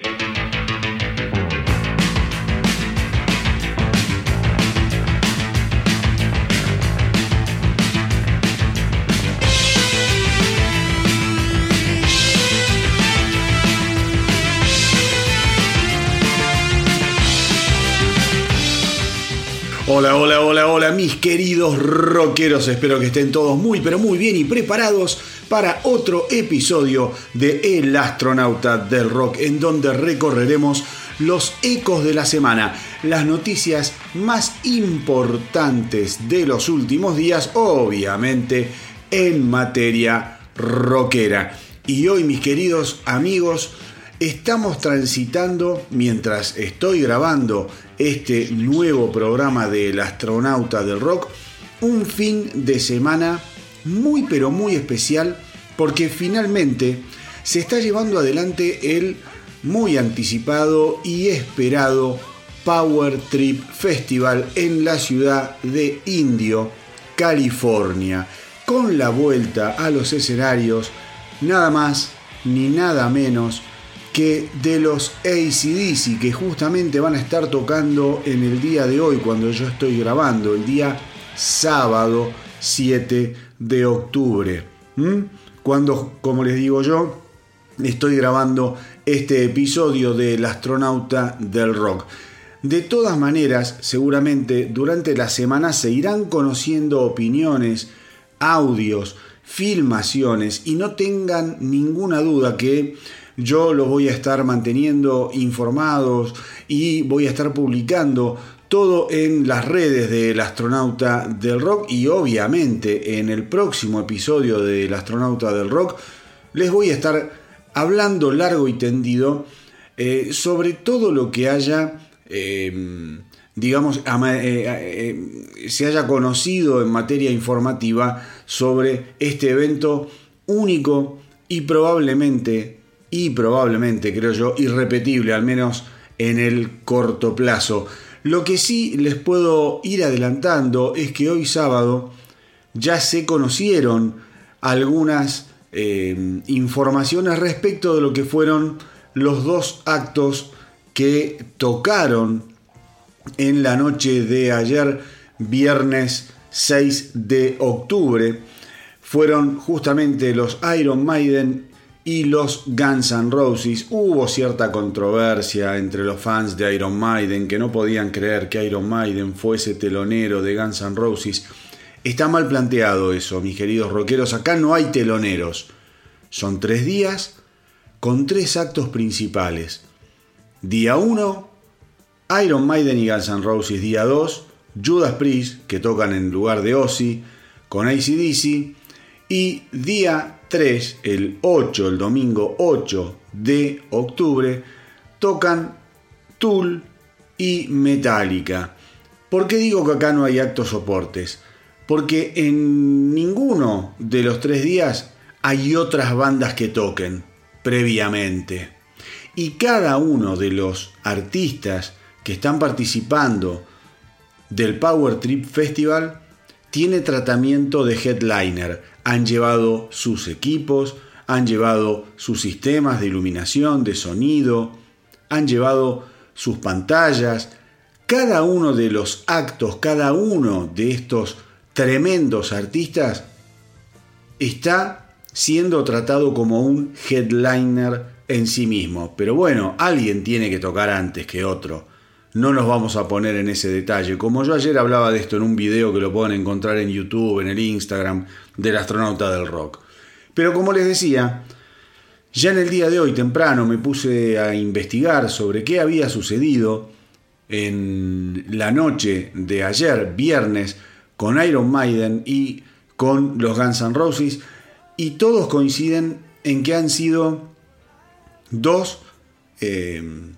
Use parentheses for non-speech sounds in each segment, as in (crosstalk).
Thank you. Hola, hola, hola, mis queridos rockeros. Espero que estén todos muy, pero muy bien y preparados para otro episodio de El astronauta del rock, en donde recorreremos los ecos de la semana, las noticias más importantes de los últimos días, obviamente en materia rockera. Y hoy, mis queridos amigos, estamos transitando, mientras estoy grabando este nuevo programa del astronauta del rock, un fin de semana muy pero muy especial porque finalmente se está llevando adelante el muy anticipado y esperado Power Trip Festival en la ciudad de Indio, California, con la vuelta a los escenarios nada más ni nada menos que de los ACDC que justamente van a estar tocando en el día de hoy cuando yo estoy grabando, el día sábado 7 de octubre. Cuando, como les digo yo, estoy grabando este episodio del astronauta del rock. De todas maneras, seguramente durante la semana se irán conociendo opiniones, audios, filmaciones y no tengan ninguna duda que yo los voy a estar manteniendo informados y voy a estar publicando todo en las redes del astronauta del rock y obviamente en el próximo episodio del astronauta del rock les voy a estar hablando largo y tendido eh, sobre todo lo que haya em, digamos, eh, eh, se haya conocido en materia informativa sobre este evento único y probablemente y probablemente, creo yo, irrepetible, al menos en el corto plazo. Lo que sí les puedo ir adelantando es que hoy sábado ya se conocieron algunas eh, informaciones respecto de lo que fueron los dos actos que tocaron en la noche de ayer, viernes 6 de octubre. Fueron justamente los Iron Maiden y los Guns N' Roses. Hubo cierta controversia entre los fans de Iron Maiden que no podían creer que Iron Maiden fuese telonero de Guns N' Roses. Está mal planteado eso, mis queridos rockeros. Acá no hay teloneros. Son tres días con tres actos principales. Día 1, Iron Maiden y Guns N' Roses. Día 2, Judas Priest, que tocan en lugar de Ozzy, con ACDC. Y día 3, el 8, el domingo 8 de octubre, tocan Tool y Metallica. ¿Por qué digo que acá no hay actos soportes? Porque en ninguno de los tres días hay otras bandas que toquen previamente. Y cada uno de los artistas que están participando del Power Trip Festival tiene tratamiento de headliner han llevado sus equipos, han llevado sus sistemas de iluminación, de sonido, han llevado sus pantallas. Cada uno de los actos, cada uno de estos tremendos artistas está siendo tratado como un headliner en sí mismo. Pero bueno, alguien tiene que tocar antes que otro. No nos vamos a poner en ese detalle. Como yo ayer hablaba de esto en un video que lo pueden encontrar en YouTube, en el Instagram del astronauta del rock. Pero como les decía, ya en el día de hoy temprano me puse a investigar sobre qué había sucedido en la noche de ayer, viernes, con Iron Maiden y con los Guns N' Roses, y todos coinciden en que han sido dos eh,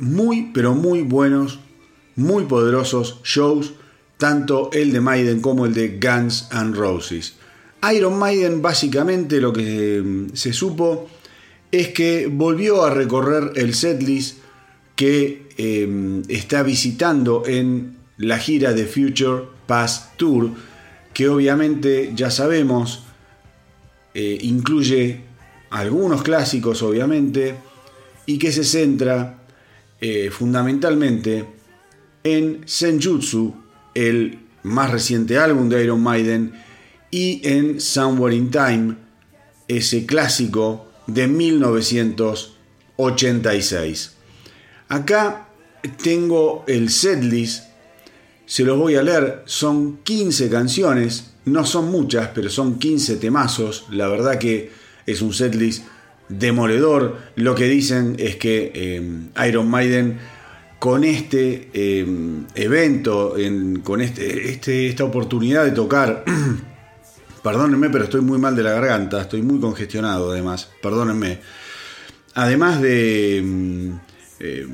muy, pero muy buenos, muy poderosos shows, tanto el de Maiden como el de Guns N' Roses. Iron Maiden básicamente lo que mm, se supo es que volvió a recorrer el setlist que em, está visitando en la gira de Future Past Tour, que obviamente ya sabemos eh, incluye algunos clásicos obviamente, y que se centra eh, fundamentalmente en Senjutsu, el más reciente álbum de Iron Maiden, y en Somewhere in Time, ese clásico de 1986. Acá tengo el setlist, se los voy a leer, son 15 canciones, no son muchas, pero son 15 temazos, la verdad que es un setlist demoledor. Lo que dicen es que eh, Iron Maiden con este eh, evento, con este, este, esta oportunidad de tocar, (clears throat) perdónenme, pero estoy muy mal de la garganta, estoy muy congestionado además, perdónenme. Además de, mm, eh,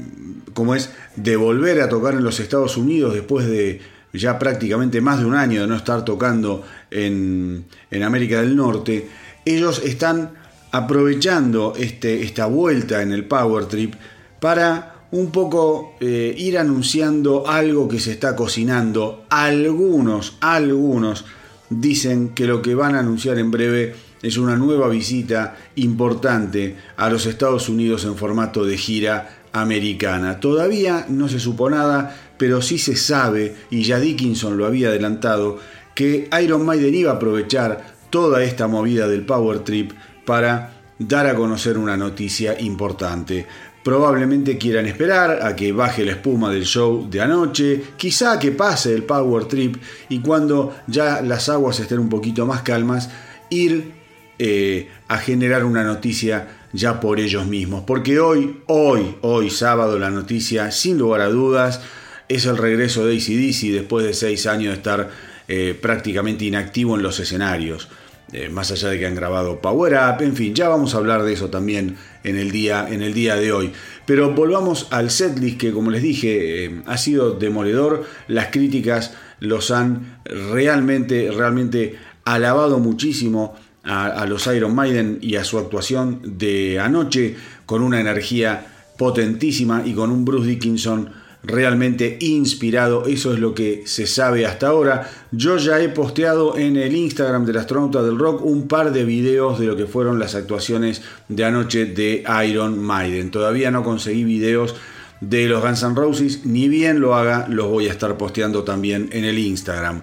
como es, de volver a tocar en los Estados Unidos después de ya prácticamente más de un año de no estar tocando en, en América del Norte, ellos están aprovechando este, esta vuelta en el Power Trip para un poco eh, ir anunciando algo que se está cocinando. Algunos, algunos dicen que lo que van a anunciar en breve es una nueva visita importante a los Estados Unidos en formato de gira americana. Todavía no se supo nada, pero sí se sabe, y ya Dickinson lo había adelantado, que Iron Maiden iba a aprovechar toda esta movida del Power Trip para dar a conocer una noticia importante. Probablemente quieran esperar a que baje la espuma del show de anoche, quizá que pase el Power Trip y cuando ya las aguas estén un poquito más calmas, ir eh, a generar una noticia ya por ellos mismos. Porque hoy, hoy, hoy sábado, la noticia, sin lugar a dudas, es el regreso de ACDC después de seis años de estar eh, prácticamente inactivo en los escenarios. Eh, más allá de que han grabado Power Up, en fin, ya vamos a hablar de eso también en el día, en el día de hoy. Pero volvamos al setlist que, como les dije, eh, ha sido demoledor. Las críticas los han realmente, realmente alabado muchísimo a, a los Iron Maiden y a su actuación de anoche con una energía potentísima y con un Bruce Dickinson realmente inspirado, eso es lo que se sabe hasta ahora. Yo ya he posteado en el Instagram del astronauta del rock un par de videos de lo que fueron las actuaciones de anoche de Iron Maiden. Todavía no conseguí videos de los Guns N' Roses, ni bien lo haga, los voy a estar posteando también en el Instagram.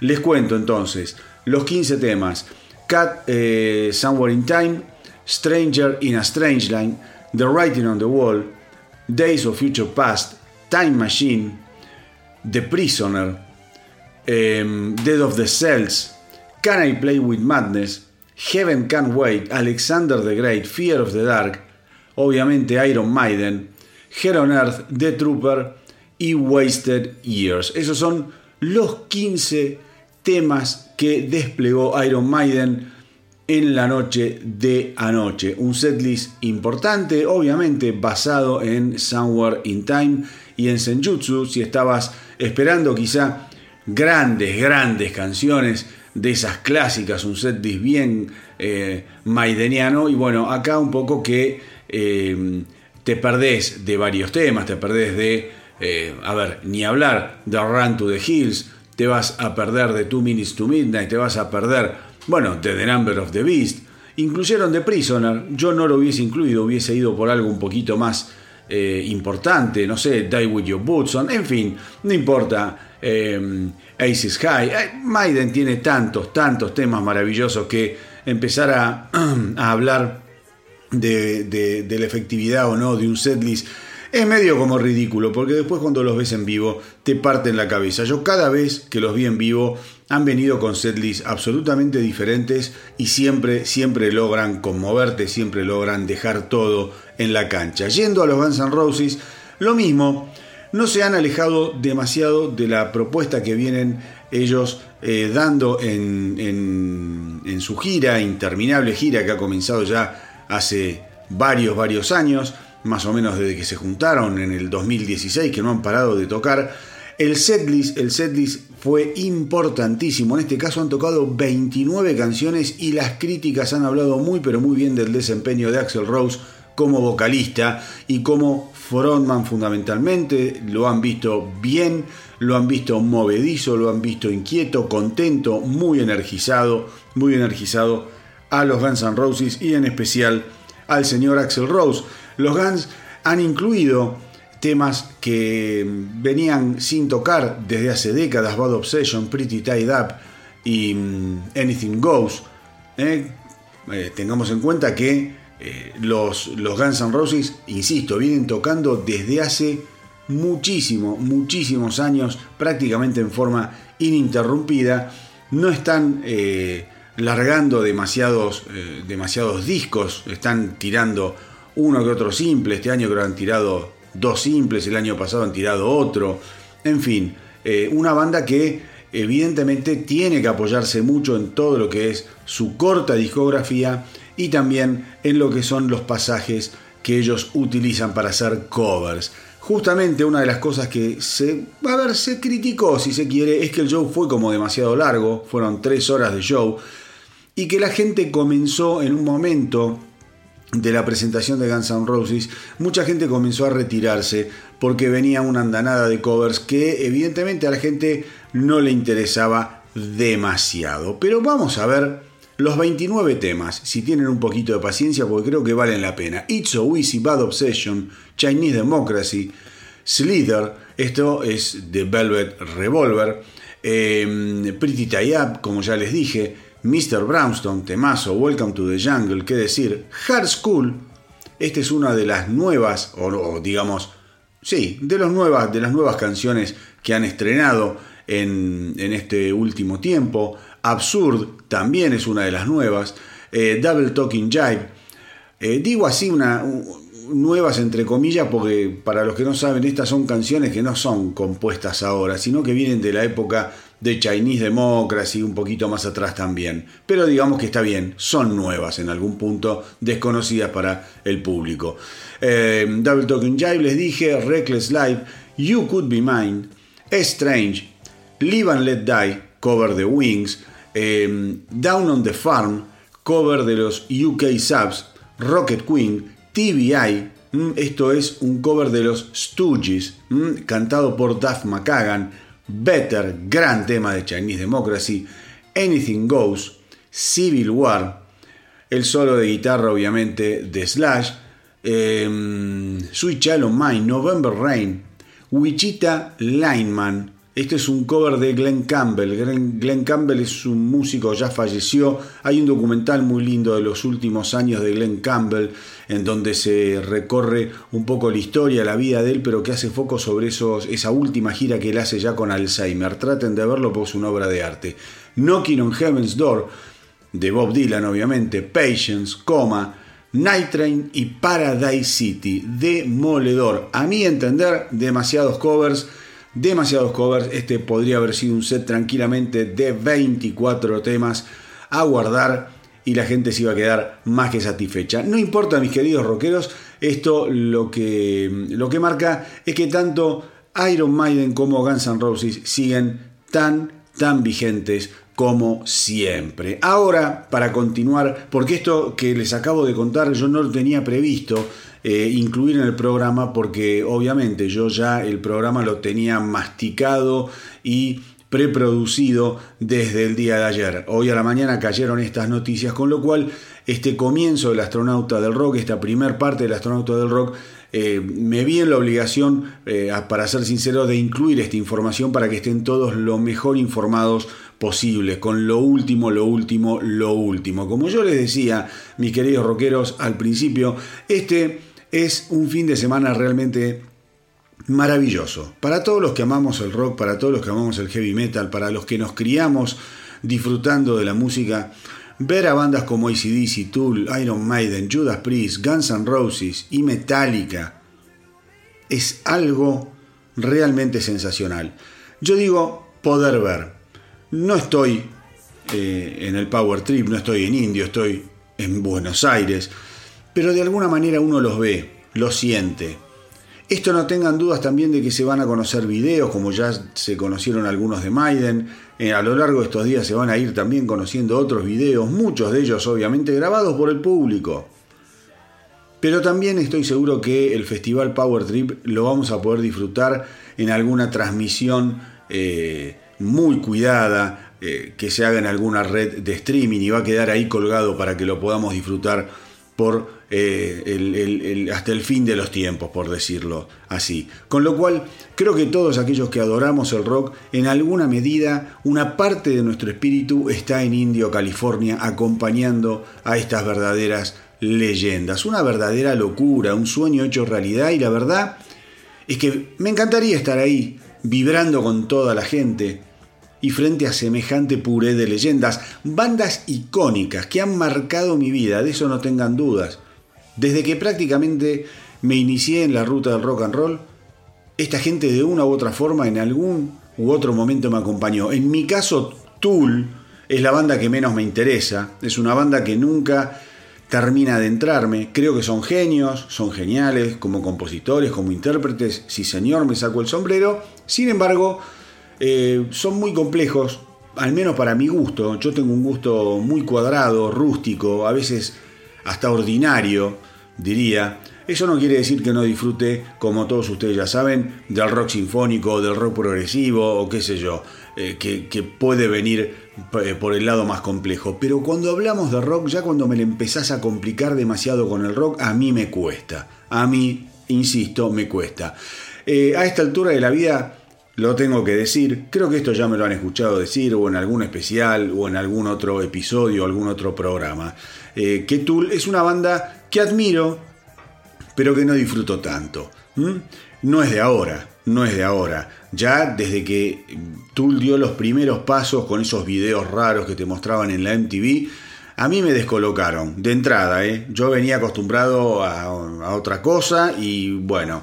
Les cuento entonces los 15 temas. Cat eh, Somewhere in Time, Stranger in a Strange Line, The Writing on the Wall, Days of Future Past, Time Machine, The Prisoner, em, Dead of the Cells, Can I Play with Madness, Heaven Can't Wait, Alexander the Great, Fear of the Dark, obviamente Iron Maiden, Hell on Earth, The Trooper y Wasted Years. Esos son los 15 temas que desplegó Iron Maiden en la noche de anoche. Un setlist importante, obviamente basado en Somewhere in Time y en Senjutsu. Si estabas esperando quizá grandes, grandes canciones de esas clásicas, un setlist bien eh, maideniano. Y bueno, acá un poco que eh, te perdés de varios temas, te perdés de, eh, a ver, ni hablar de Run to the Hills, te vas a perder de Two Minutes to Midnight, te vas a perder bueno, de The Number of the Beast. Incluyeron The Prisoner. Yo no lo hubiese incluido, hubiese ido por algo un poquito más eh, importante. No sé, Die With Your Boots On. En fin, no importa. Eh, Aces High. Eh, Maiden tiene tantos, tantos temas maravillosos que empezar a, (clears throat) hablar de, de, la efectividad o no de un setlist es medio como ridículo, porque después cuando los ves en vivo te parten la cabeza. Yo cada vez que los vi en vivo han venido con setlists absolutamente diferentes y siempre, siempre logran conmoverte, siempre logran dejar todo en la cancha. Yendo a los Guns N' Roses, lo mismo, no se han alejado demasiado de la propuesta que vienen ellos eh, dando en, en, su gira, interminable gira que ha comenzado ya hace varios, varios años, más o menos desde que se juntaron en el 2016, que no han parado de tocar el setlist, el setlist fue importantísimo. En este caso han tocado 29 canciones y las críticas han hablado muy pero muy bien del desempeño de Axel Rose como vocalista y como frontman fundamentalmente. Lo han visto bien, lo han visto movedizo, lo han visto inquieto, contento, muy energizado, muy energizado a los Guns N' Roses y en especial al señor Axel Rose. Los Guns han incluido temas que venían sin tocar desde hace décadas, Bad Obsession, Pretty Tied Up y mm, Anything Goes. ¿eh? Eh, tengamos en cuenta que eh, los, Guns N' Roses, insisto, vienen tocando desde hace muchísimo, muchísimos años, prácticamente en forma ininterrumpida. No están largando demasiados, demasiados discos, están tirando uno que otro simple. Este año creo han tirado dos simples, el año pasado han tirado otro. En fin, eh, una banda que evidentemente tiene que apoyarse mucho en todo lo que es su corta discografía y también en lo que son los pasajes que ellos utilizan para hacer covers. Justamente una de las cosas que se, a ver, se criticó, si se quiere, es que el show fue como demasiado largo, fueron tres horas de show, y que la gente comenzó en un momento de la presentación de Guns N' Roses, mucha gente comenzó a retirarse porque venía una andanada de covers que evidentemente a la gente no le interesaba demasiado. Pero vamos a ver los 29 temas, si tienen un poquito de paciencia, porque creo que valen la pena. It's So Easy, Bad Obsession, Chinese Democracy, Slither, esto es The Velvet Revolver, eh, Pretty Tie Up, como ya les dije, Mr. Brownstone, temazo, Welcome to the Jungle, qué decir, Hard School, esta es una de las nuevas, o, digamos, sí, de, los nuevas, de las nuevas canciones que han estrenado en, este último tiempo. Absurd también es una de las nuevas. Eh, Double Talking Jive. Eh, digo así una, nuevas entre comillas porque para los que no saben estas son canciones que no son compuestas ahora, sino que vienen de la época de Chinese Democracy, un poquito más atrás también. Pero digamos que está bien, son nuevas en algún punto, desconocidas para el público. Eh, Double Talking Jive les dije, Reckless Life, You Could Be Mine, Strange, Live and Let Die, cover de Wings, eh, Down on the Farm, cover de los UK Subs, Rocket Queen, TBI, mm, esto es un cover de los Stooges, mm, cantado por Duff McKagan, Better, gran tema de Chinese Democracy, Anything Goes, Civil War, el solo de guitarra obviamente de Slash, eh, Sweet Child Mine, November Rain, Wichita Lineman, este es un cover de Glenn Campbell. Glenn, Campbell es un músico, ya falleció. Hay un documental muy lindo de los últimos años de Glenn Campbell, en donde se recorre un poco la historia, la vida de él, pero que hace foco sobre esos, esa última gira que él hace ya con Alzheimer. Traten de verlo porque es una obra de arte. Knocking on Heaven's Door, de Bob Dylan, obviamente. Patience, Coma. Night Train y Paradise City, demoledor. A mi entender, demasiados covers demasiados covers. Este podría haber sido un set tranquilamente de 24 temas a guardar y la gente se iba a quedar más que satisfecha. No importa, mis queridos rockeros, esto lo que, lo que marca es que tanto Iron Maiden como Guns N' Roses siguen tan, tan vigentes como siempre. Ahora, para continuar, porque esto que les acabo de contar yo no lo tenía previsto, eh, incluir en el programa porque obviamente yo ya el programa lo tenía masticado y preproducido desde el día de ayer. Hoy a la mañana cayeron estas noticias, con lo cual este comienzo del astronauta del rock, esta primer parte del astronauta del rock, eh, me vi en la obligación, eh, para ser sincero, de incluir esta información para que estén todos lo mejor informados posible, con lo último, lo último, lo último. Como yo les decía, mis queridos rockeros, al principio, este es un fin de semana realmente maravilloso. Para todos los que amamos el rock, para todos los que amamos el heavy metal, para los que nos criamos disfrutando de la música, ver a bandas como ACDC, Tool, Iron Maiden, Judas Priest, Guns N' Roses y Metallica es algo realmente sensacional. Yo digo poder ver. No estoy eh, en el Power Trip, no estoy en Indio, estoy en Buenos Aires pero de alguna manera uno los ve, los siente. Esto no tengan dudas también de que se van a conocer videos, como ya se conocieron algunos de Maiden. Eh, a lo largo de estos días se van a ir también conociendo otros videos, muchos de ellos obviamente grabados por el público. Pero también estoy seguro que el Festival Power Trip lo vamos a poder disfrutar en alguna transmisión eh, muy cuidada, eh, que se haga en alguna red de streaming y va a quedar ahí colgado para que lo podamos disfrutar por eh, hasta el fin de los tiempos, por decirlo así. Con lo cual, creo que todos aquellos que adoramos el rock, en alguna medida, una parte de nuestro espíritu está en Indio, California, acompañando a estas verdaderas leyendas. Una verdadera locura, un sueño hecho realidad y la verdad es que me encantaría estar ahí, vibrando con toda la gente, y frente a semejante puré de leyendas, bandas icónicas que han marcado mi vida, de eso no tengan dudas. Desde que prácticamente me inicié en la ruta del rock and roll, esta gente de una u otra forma en algún u otro momento me acompañó. En mi caso, Tool es la banda que menos me interesa, es una banda que nunca termina de entrarme. Creo que son genios, son geniales como compositores, como intérpretes, sí señor, me saco el sombrero. Sin embargo, eh, son muy complejos, al menos para mi gusto. Yo tengo un gusto muy cuadrado, rústico, a veces hasta ordinario, diría. Eso no quiere decir que no disfrute, como todos ustedes ya saben, del rock sinfónico, del rock progresivo o qué sé yo, eh, que, puede venir eh, por el lado más complejo. Pero cuando hablamos de rock, ya cuando me le empezás a complicar demasiado con el rock, a mí me cuesta. A mí, insisto, me cuesta. a esta altura de la vida lo tengo que decir, creo que esto ya me lo han escuchado decir o en algún especial o en algún otro episodio, algún otro programa. Eh, que Tool es una banda que admiro, pero que no disfruto tanto. No es de ahora, no es de ahora. Ya desde que Tool dio los primeros pasos con esos videos raros que te mostraban en la MTV, a mí me descolocaron, de entrada, ¿eh? Yo venía acostumbrado a, a otra cosa y bueno,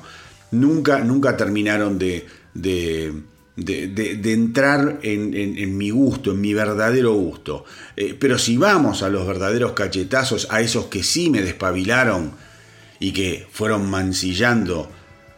nunca, nunca terminaron de de, de, entrar en, mi gusto, en mi verdadero gusto. Eh, pero si vamos a los verdaderos cachetazos, a esos que sí me despabilaron y que fueron mancillando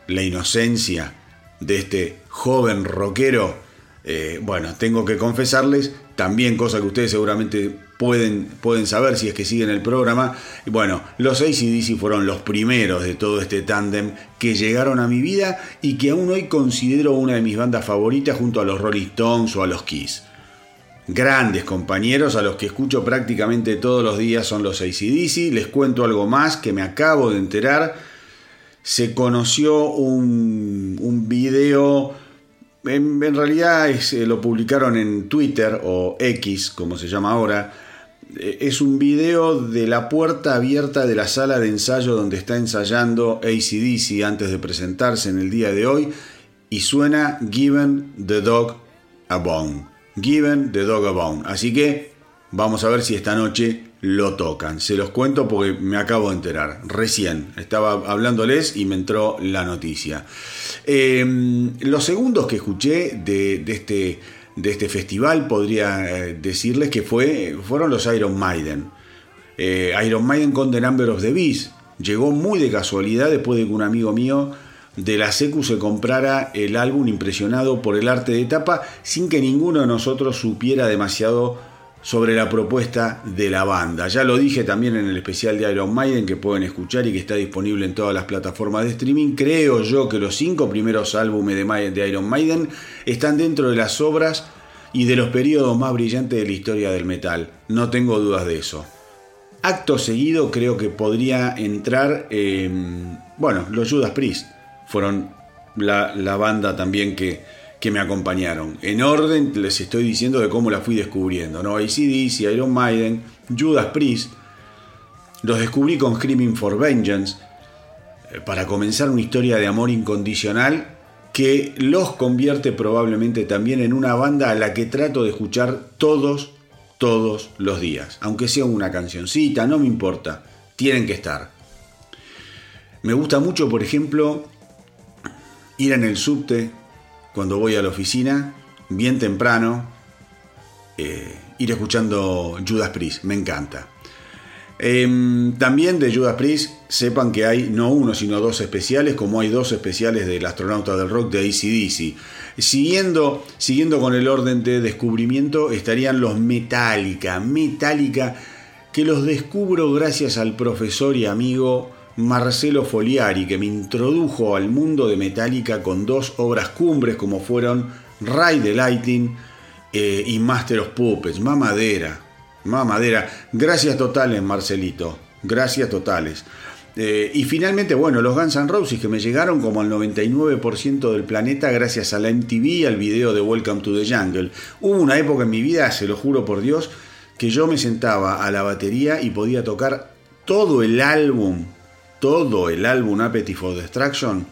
la inocencia de este joven rockero, eh, bueno, tengo que confesarles también, cosa que ustedes seguramente pueden, pueden saber si es que siguen el programa. Bueno, los ACDC fueron los primeros de todo este tándem que llegaron a mi vida y que aún hoy considero una de mis bandas favoritas junto a los Rolling Stones o a los Kiss. Grandes compañeros a los que escucho prácticamente todos los días son los ACDC. Les cuento algo más que me acabo de enterar. Se conoció un, un video en, realidad eh, lo publicaron en Twitter o X, como se llama ahora, es un video de la puerta abierta de la sala de ensayo donde está ensayando ACDC antes de presentarse en el día de hoy y suena Given the Dog a Bone. Given the Dog a Bone. Así que vamos a ver si esta noche lo tocan. Se los cuento porque me acabo de enterar. Recién estaba hablándoles y me entró la noticia. Em, los segundos que escuché de, de este de este festival, podría eh, decirles que fue, fueron los Iron Maiden. Eh, Iron Maiden con The Number of the Beast. Llegó muy de casualidad después de que un amigo mío de la Secu se comprara el álbum impresionado por el arte de tapa sin que ninguno de nosotros supiera demasiado sobre la propuesta de la banda. Ya lo dije también en el especial de Iron Maiden que pueden escuchar y que está disponible en todas las plataformas de streaming. Creo yo que los cinco primeros álbumes de, Iron Maiden están dentro de las obras y de los periodos más brillantes de la historia del metal. No tengo dudas de eso. Acto seguido creo que podría entrar, bueno, los Judas Priest fueron la banda también que, que me acompañaron. En orden les estoy diciendo de cómo la fui descubriendo. ¿no? ACDC, Iron Maiden, Judas Priest. Los descubrí con Screaming for Vengeance eh, para comenzar una historia de amor incondicional que los convierte probablemente también en una banda a la que trato de escuchar todos, todos los días. Aunque sea una cancioncita, no me importa. Tienen que estar. Me gusta mucho, por ejemplo, ir en el subte cuando voy a la oficina, bien temprano, eh, ir escuchando Judas Priest, me encanta. Em, también de Judas Priest, sepan que hay no uno, sino dos especiales, como hay dos especiales del astronauta del rock de ACDC. Siguiendo, siguiendo con el orden de descubrimiento, estarían los Metallica. Metallica, que los descubro gracias al profesor y amigo Marcelo Foliari, que me introdujo al mundo de Metallica con dos obras cumbres como fueron Ride the Lightning eh, y Master of Puppets. Mamadera, mamadera. Gracias totales, Marcelito. gracias totales. Eh, y finalmente, bueno, los Guns N' Roses que me llegaron como al 99% del planeta gracias a la MTV al video de Welcome to the Jungle. Hubo una época en mi vida, se lo juro por Dios, que yo me sentaba a la batería y podía tocar todo el álbum, todo el álbum Appetite for Destruction,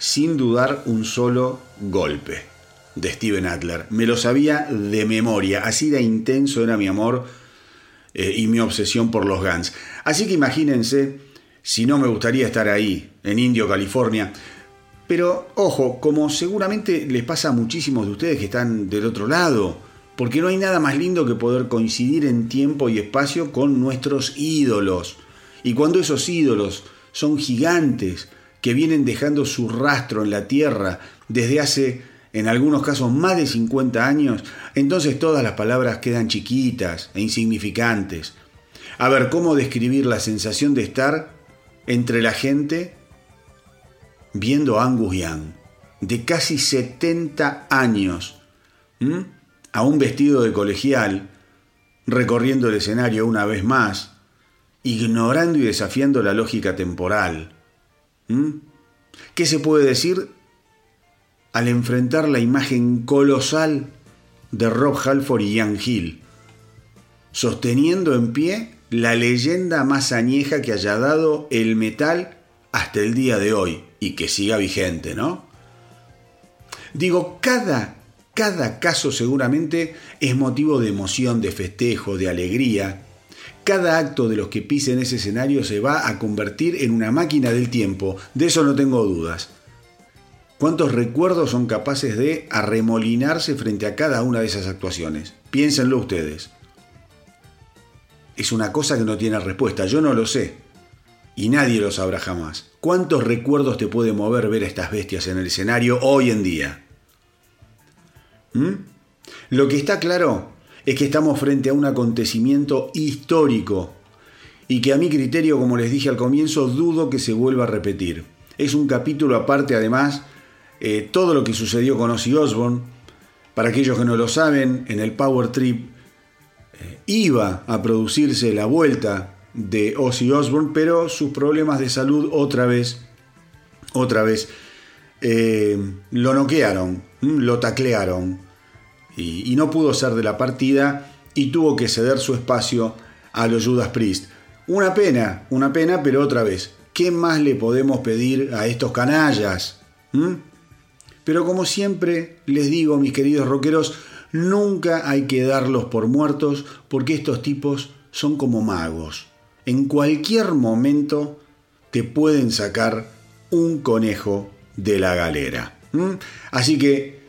sin dudar un solo golpe de Steven Adler. Me lo sabía de memoria, así de intenso era mi amor eh, y mi obsesión por los Guns. Así que imagínense si no me gustaría estar ahí, en Indio, California. Pero ojo, como seguramente les pasa a muchísimos de ustedes que están del otro lado, porque no hay nada más lindo que poder coincidir en tiempo y espacio con nuestros ídolos. Y cuando esos ídolos son gigantes, que vienen dejando su rastro en la tierra desde hace, en algunos casos, más de 50 años, entonces todas las palabras quedan chiquitas e insignificantes. A ver, ¿cómo describir la sensación de estar entre la gente viendo a Angus Young, de casi 70 años, aún vestido de colegial, recorriendo el escenario una vez más, ignorando y desafiando la lógica temporal. ¿Qué se puede decir al enfrentar la imagen colosal de Rob Halford y Ian Hill, sosteniendo en pie la leyenda más añeja que haya dado el metal hasta el día de hoy y que siga vigente, ¿no? Digo, cada, cada caso seguramente es motivo de emoción, de festejo, de alegría. Cada acto de los que pisen ese escenario se va a convertir en una máquina del tiempo, de eso no tengo dudas. ¿Cuántos recuerdos son capaces de arremolinarse frente a cada una de esas actuaciones? Piénsenlo ustedes es una cosa que no tiene respuesta. Yo no lo sé. Y nadie lo sabrá jamás. ¿Cuántos recuerdos te puede mover ver a estas bestias en el escenario hoy en día? ¿Mm? Lo que está claro es que estamos frente a un acontecimiento histórico y que a mi criterio, como les dije al comienzo, dudo que se vuelva a repetir. Es un capítulo aparte, además, eh, todo lo que sucedió con Ozzy Osbourne. Para aquellos que no lo saben, en el Power Trip iba a producirse la vuelta de Ozzy Osbourne, pero sus problemas de salud otra vez, otra vez, eh, lo noquearon, lo taclearon y, no pudo ser de la partida y tuvo que ceder su espacio a los Judas Priest. Una pena, una pena, pero otra vez, ¿qué más le podemos pedir a estos canallas? Pero como siempre les digo, mis queridos rockeros, Nunca hay que darlos por muertos porque estos tipos son como magos. En cualquier momento te pueden sacar un conejo de la galera. Así que,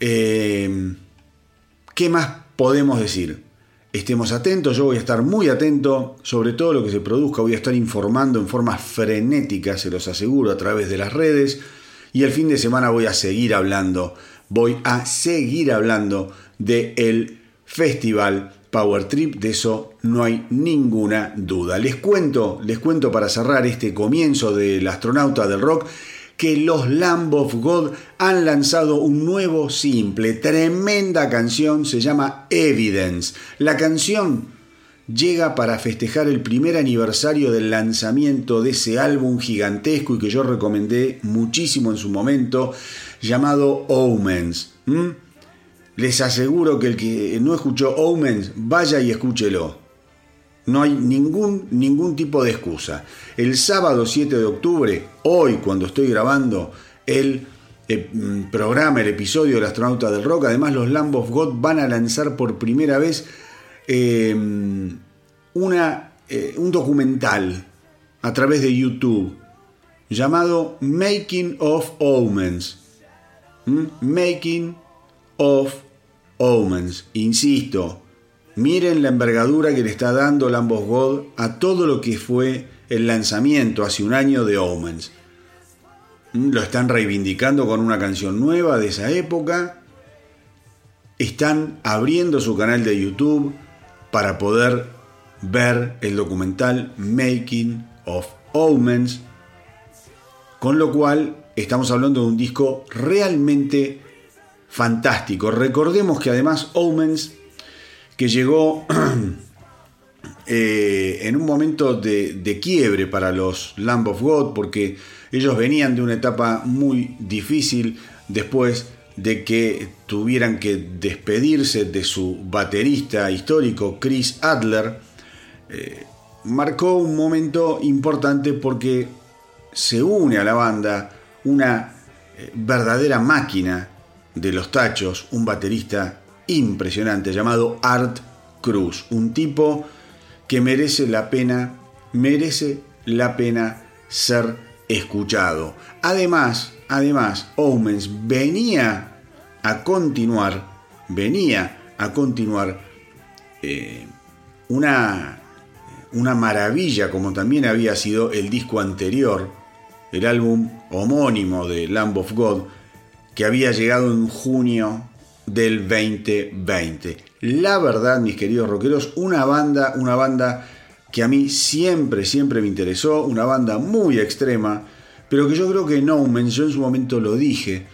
em, ¿qué más podemos decir? Estemos atentos, yo voy a estar muy atento sobre todo lo que se produzca, voy a estar informando en forma frenética, se los aseguro, a través de las redes, y el fin de semana voy a seguir hablando voy a seguir hablando del el festival Power Trip, de eso no hay ninguna duda. Les cuento, les cuento para cerrar este comienzo del astronauta del rock que los Lamb of God han lanzado un nuevo simple, tremenda canción, se llama Evidence. La canción llega para festejar el primer aniversario del lanzamiento de ese álbum gigantesco y que yo recomendé muchísimo en su momento, llamado Omens. Les aseguro que el que no escuchó Omens, vaya y escúchelo. No hay ningún, ningún tipo de excusa. El sábado 7 de octubre, hoy cuando estoy grabando el eh, mm, programa, el episodio del astronauta del rock, además los Lamb of God van a lanzar por primera vez em, una, eh, un documental a través de YouTube llamado Making of Omens. ¿Mm? Making of Omens. Insisto, miren la envergadura que le está dando Lambos God a todo lo que fue el lanzamiento hace un año de Omens. ¿Mm? Lo están reivindicando con una canción nueva de esa época. Están abriendo su canal de YouTube para poder ver el documental Making of Omens. Con lo cual Estamos hablando de un disco realmente fantástico. Recordemos que además Omens, que llegó (clears throat) eh, en un momento de, quiebre para los Lamb of God, porque ellos venían de una etapa muy difícil después de que tuvieran que despedirse de su baterista histórico Chris Adler, eh, marcó un momento importante porque se une a la banda una eh, verdadera máquina de los tachos, un baterista impresionante llamado Art Cruz, un tipo que merece la pena, merece la pena ser escuchado. Además, además, Omens venía a continuar, venía a continuar eh, una, una maravilla como también había sido el disco anterior, el álbum homónimo de Lamb of God, que había llegado en junio del 2020. La verdad, mis queridos rockeros, una banda, una banda que a mí siempre, siempre me interesó, una banda muy extrema, pero que yo creo que en Omens, yo en su momento lo dije,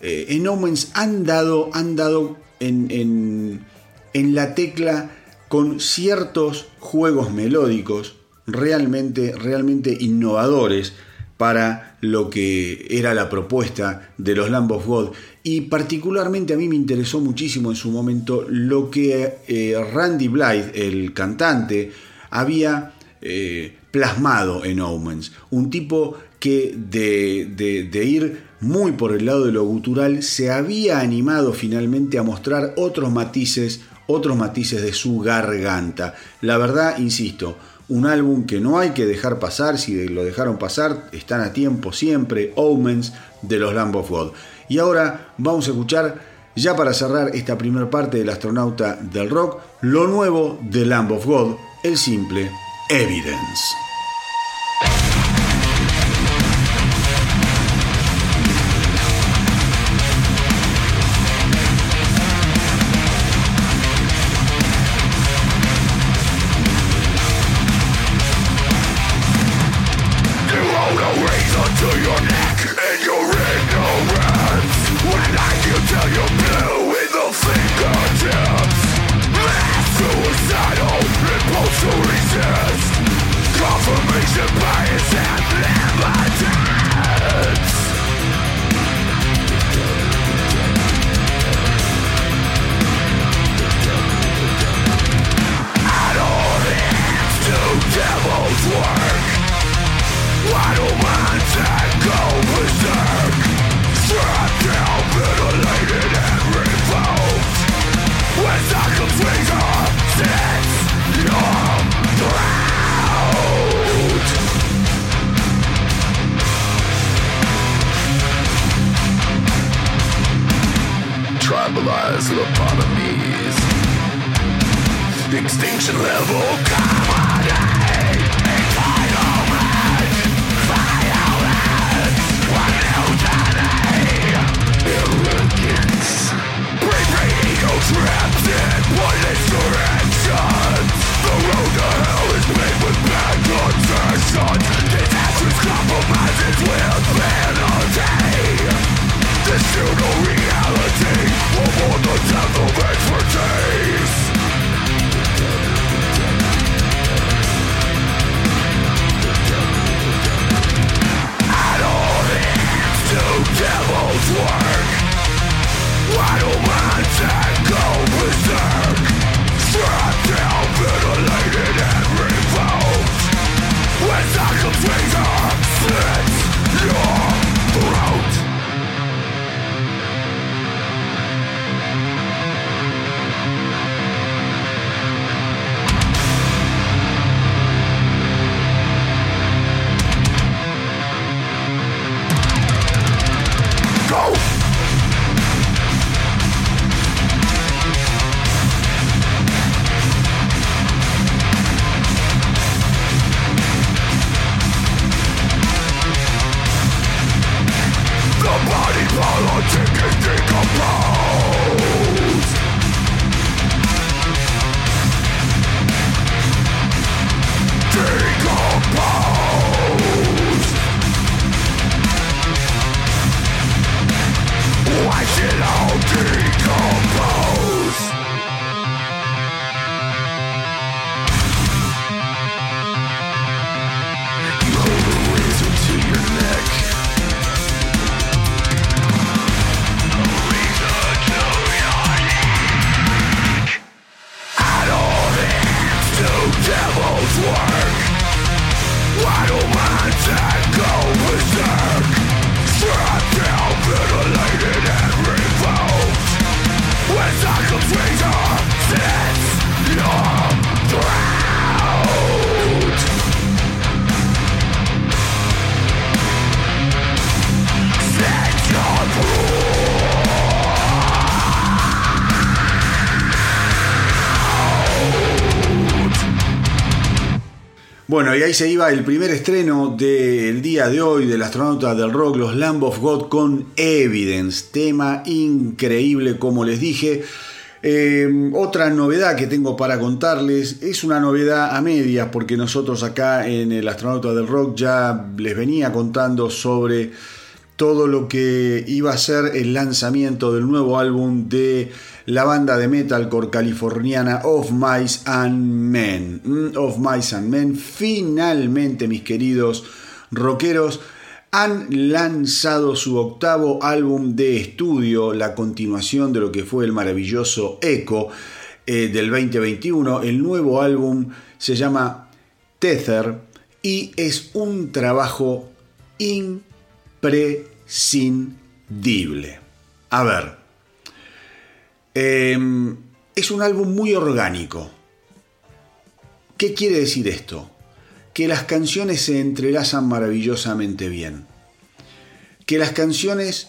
eh, en Omens han dado, han dado en, en, en la tecla con ciertos juegos melódicos realmente, realmente innovadores para lo que era la propuesta de los Lamb of God. Y particularmente a mí me interesó muchísimo en su momento lo que eh, Randy Blythe, el cantante, había eh, plasmado en Omens. Un tipo que de, de, ir muy por el lado de lo gutural se había animado finalmente a mostrar otros matices, otros matices de su garganta. La verdad, insisto, un álbum que no hay que dejar pasar, si lo dejaron pasar, están a tiempo siempre, Omens de los Lamb of God. Y ahora vamos a escuchar, ya para cerrar esta primera parte del astronauta del rock, lo nuevo de Lamb of God, el simple Evidence. Décompose Y ahí se iba el primer estreno del día de hoy del astronauta del rock, los Lamb of God con Evidence, tema increíble como les dije. Eh, otra novedad que tengo para contarles es una novedad a medias porque nosotros acá en el astronauta del rock ya les venía contando sobre todo lo que iba a ser el lanzamiento del nuevo álbum de la banda de metalcore californiana Of Mice and Men. Mm, of Mice and Men, finalmente, mis queridos rockeros, han lanzado su octavo álbum de estudio, la continuación de lo que fue el maravilloso Echo eh, del 2021. El nuevo álbum se llama Tether y es un trabajo imprescindible. A ver, Em, es un álbum muy orgánico. ¿Qué quiere decir esto? Que las canciones se entrelazan maravillosamente bien. Que las canciones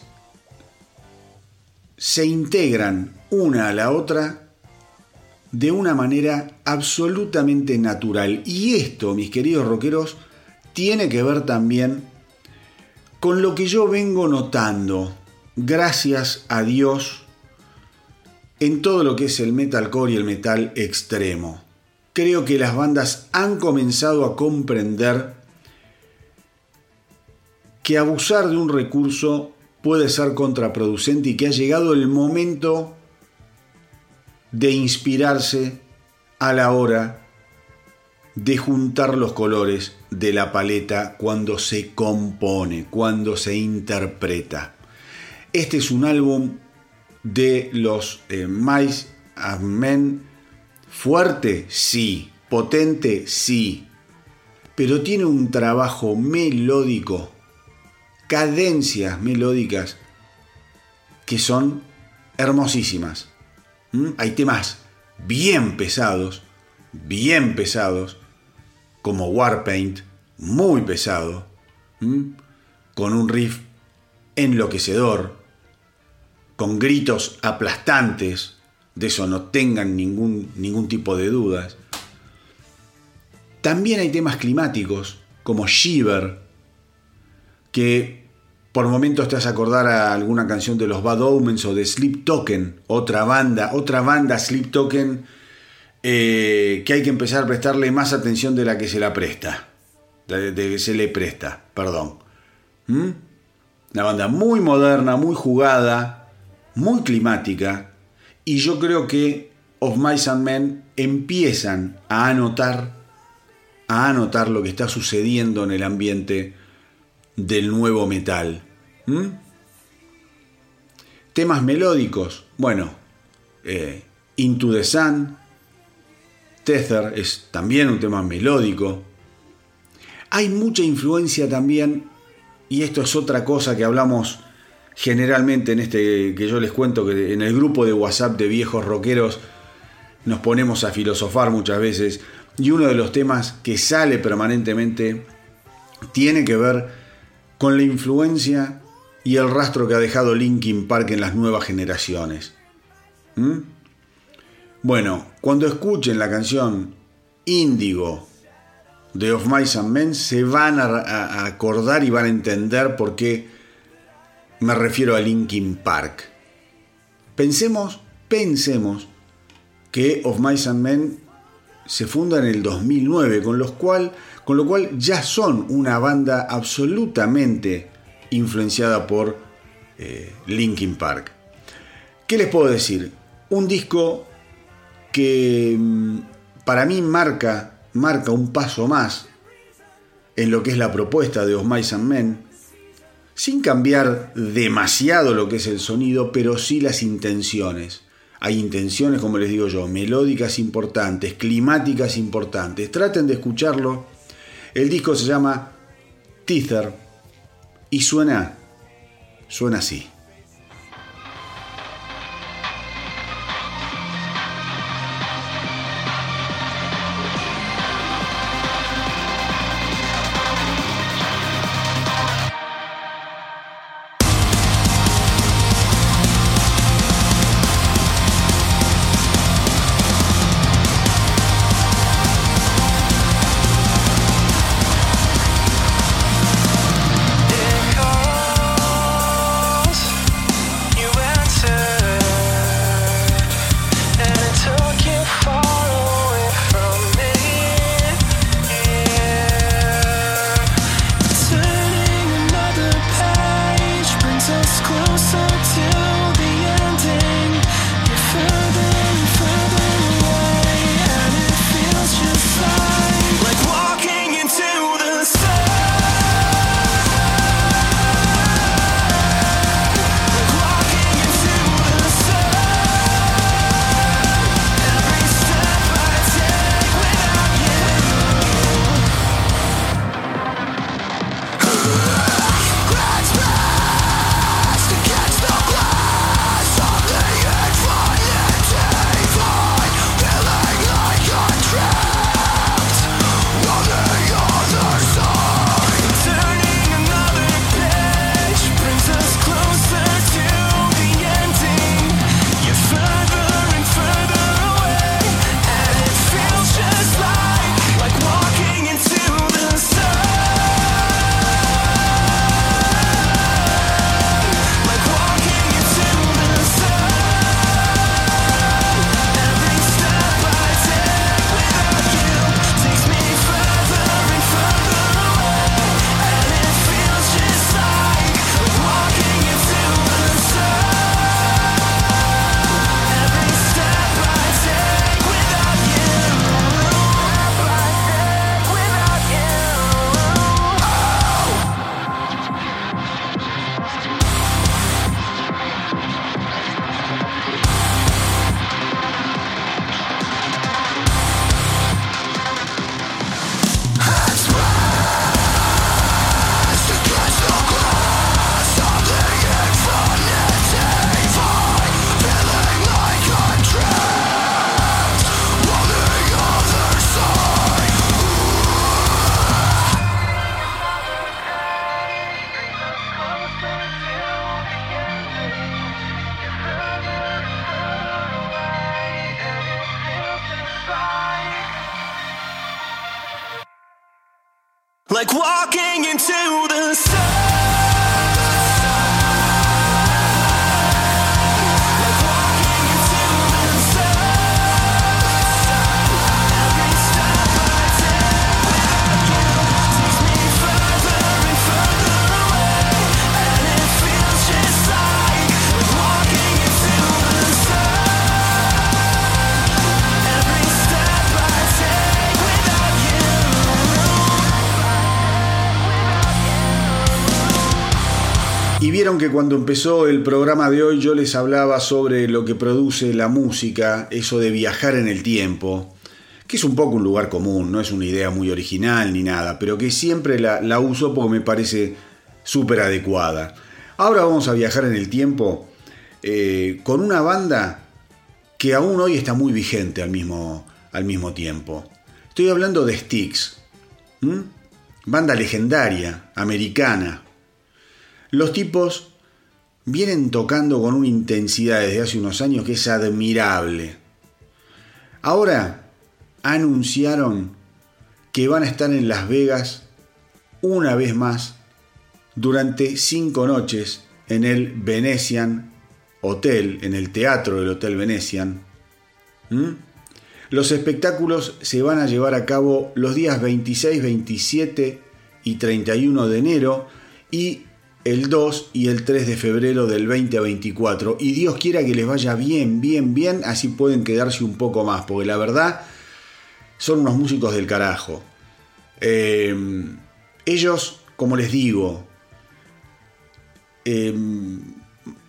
se integran una a la otra de una manera absolutamente natural. Y esto, mis queridos rockeros, tiene que ver también con lo que yo vengo notando, gracias a Dios, en todo lo que es el metalcore y el metal extremo. Creo que las bandas han comenzado a comprender que abusar de un recurso puede ser contraproducente y que ha llegado el momento de inspirarse a la hora de juntar los colores de la paleta cuando se compone, cuando se interpreta. Este es un álbum de los eh, Mice Men fuerte, sí, potente, sí, pero tiene un trabajo melódico, cadencias melódicas que son hermosísimas. ¿Mm? Hay temas bien pesados, bien pesados, como Warpaint, muy pesado, con un riff enloquecedor, con gritos aplastantes, de eso no tengan ningún, ningún tipo de dudas. También hay temas climáticos, como Shiver, que por momentos te hace acordar a alguna canción de los Bad Omens o de Sleep Token, otra banda, otra banda Sleep Token, eh, que hay que empezar a prestarle más atención de la que se la presta, de, que se le presta, perdón. ¿Mm? Una banda muy moderna, muy jugada, muy climática y yo creo que Of Mice and Men empiezan a anotar, a anotar lo que está sucediendo en el ambiente del nuevo metal. ¿Mm? Temas melódicos, bueno, eh, Into the Sun, Tether es también un tema melódico. Hay mucha influencia también, y esto es otra cosa que hablamos generalmente en este que yo les cuento que en el grupo de WhatsApp de viejos rockeros nos ponemos a filosofar muchas veces y uno de los temas que sale permanentemente tiene que ver con la influencia y el rastro que ha dejado Linkin Park en las nuevas generaciones. ¿Mm? Bueno, cuando escuchen la canción Índigo de Of Mice and Men se van a acordar y van a entender por qué me refiero a Linkin Park. Pensemos, pensemos que Of Mice and Men se funda en el 2009, con, los cual, con lo cual ya son una banda absolutamente influenciada por eh, Linkin Park. ¿Qué les puedo decir? Un disco que mm, para mí marca, marca un paso más en lo que es la propuesta de Mice and Men, sin cambiar demasiado lo que es el sonido, pero sí las intenciones. hay intenciones, como les digo yo, melódicas importantes, climáticas importantes. Traten de escucharlo. El disco se llama Tether y suena, suena así. Que cuando empezó el programa de hoy yo les hablaba sobre lo que produce la música, eso de viajar en el tiempo, que es un poco un lugar común, no es una idea muy original ni nada, pero que siempre la, uso porque me parece súper adecuada. Ahora vamos a viajar en el tiempo eh, con una banda que aún hoy está muy vigente al mismo, al mismo tiempo. Estoy hablando de Styx, banda legendaria, americana, los tipos vienen tocando con una intensidad desde hace unos años que es admirable. Ahora anunciaron que van a estar en Las Vegas una vez más durante cinco noches en el Venetian Hotel, en el teatro del Hotel Venetian. ¿Mm? Los espectáculos se van a llevar a cabo los días 26, 27 y 31 de enero y el 2 y el 3 de febrero del 2024. Y Dios quiera que les vaya bien, bien, bien, así pueden quedarse un poco más, porque la verdad son unos músicos del carajo. Eh, ellos, como les digo, eh,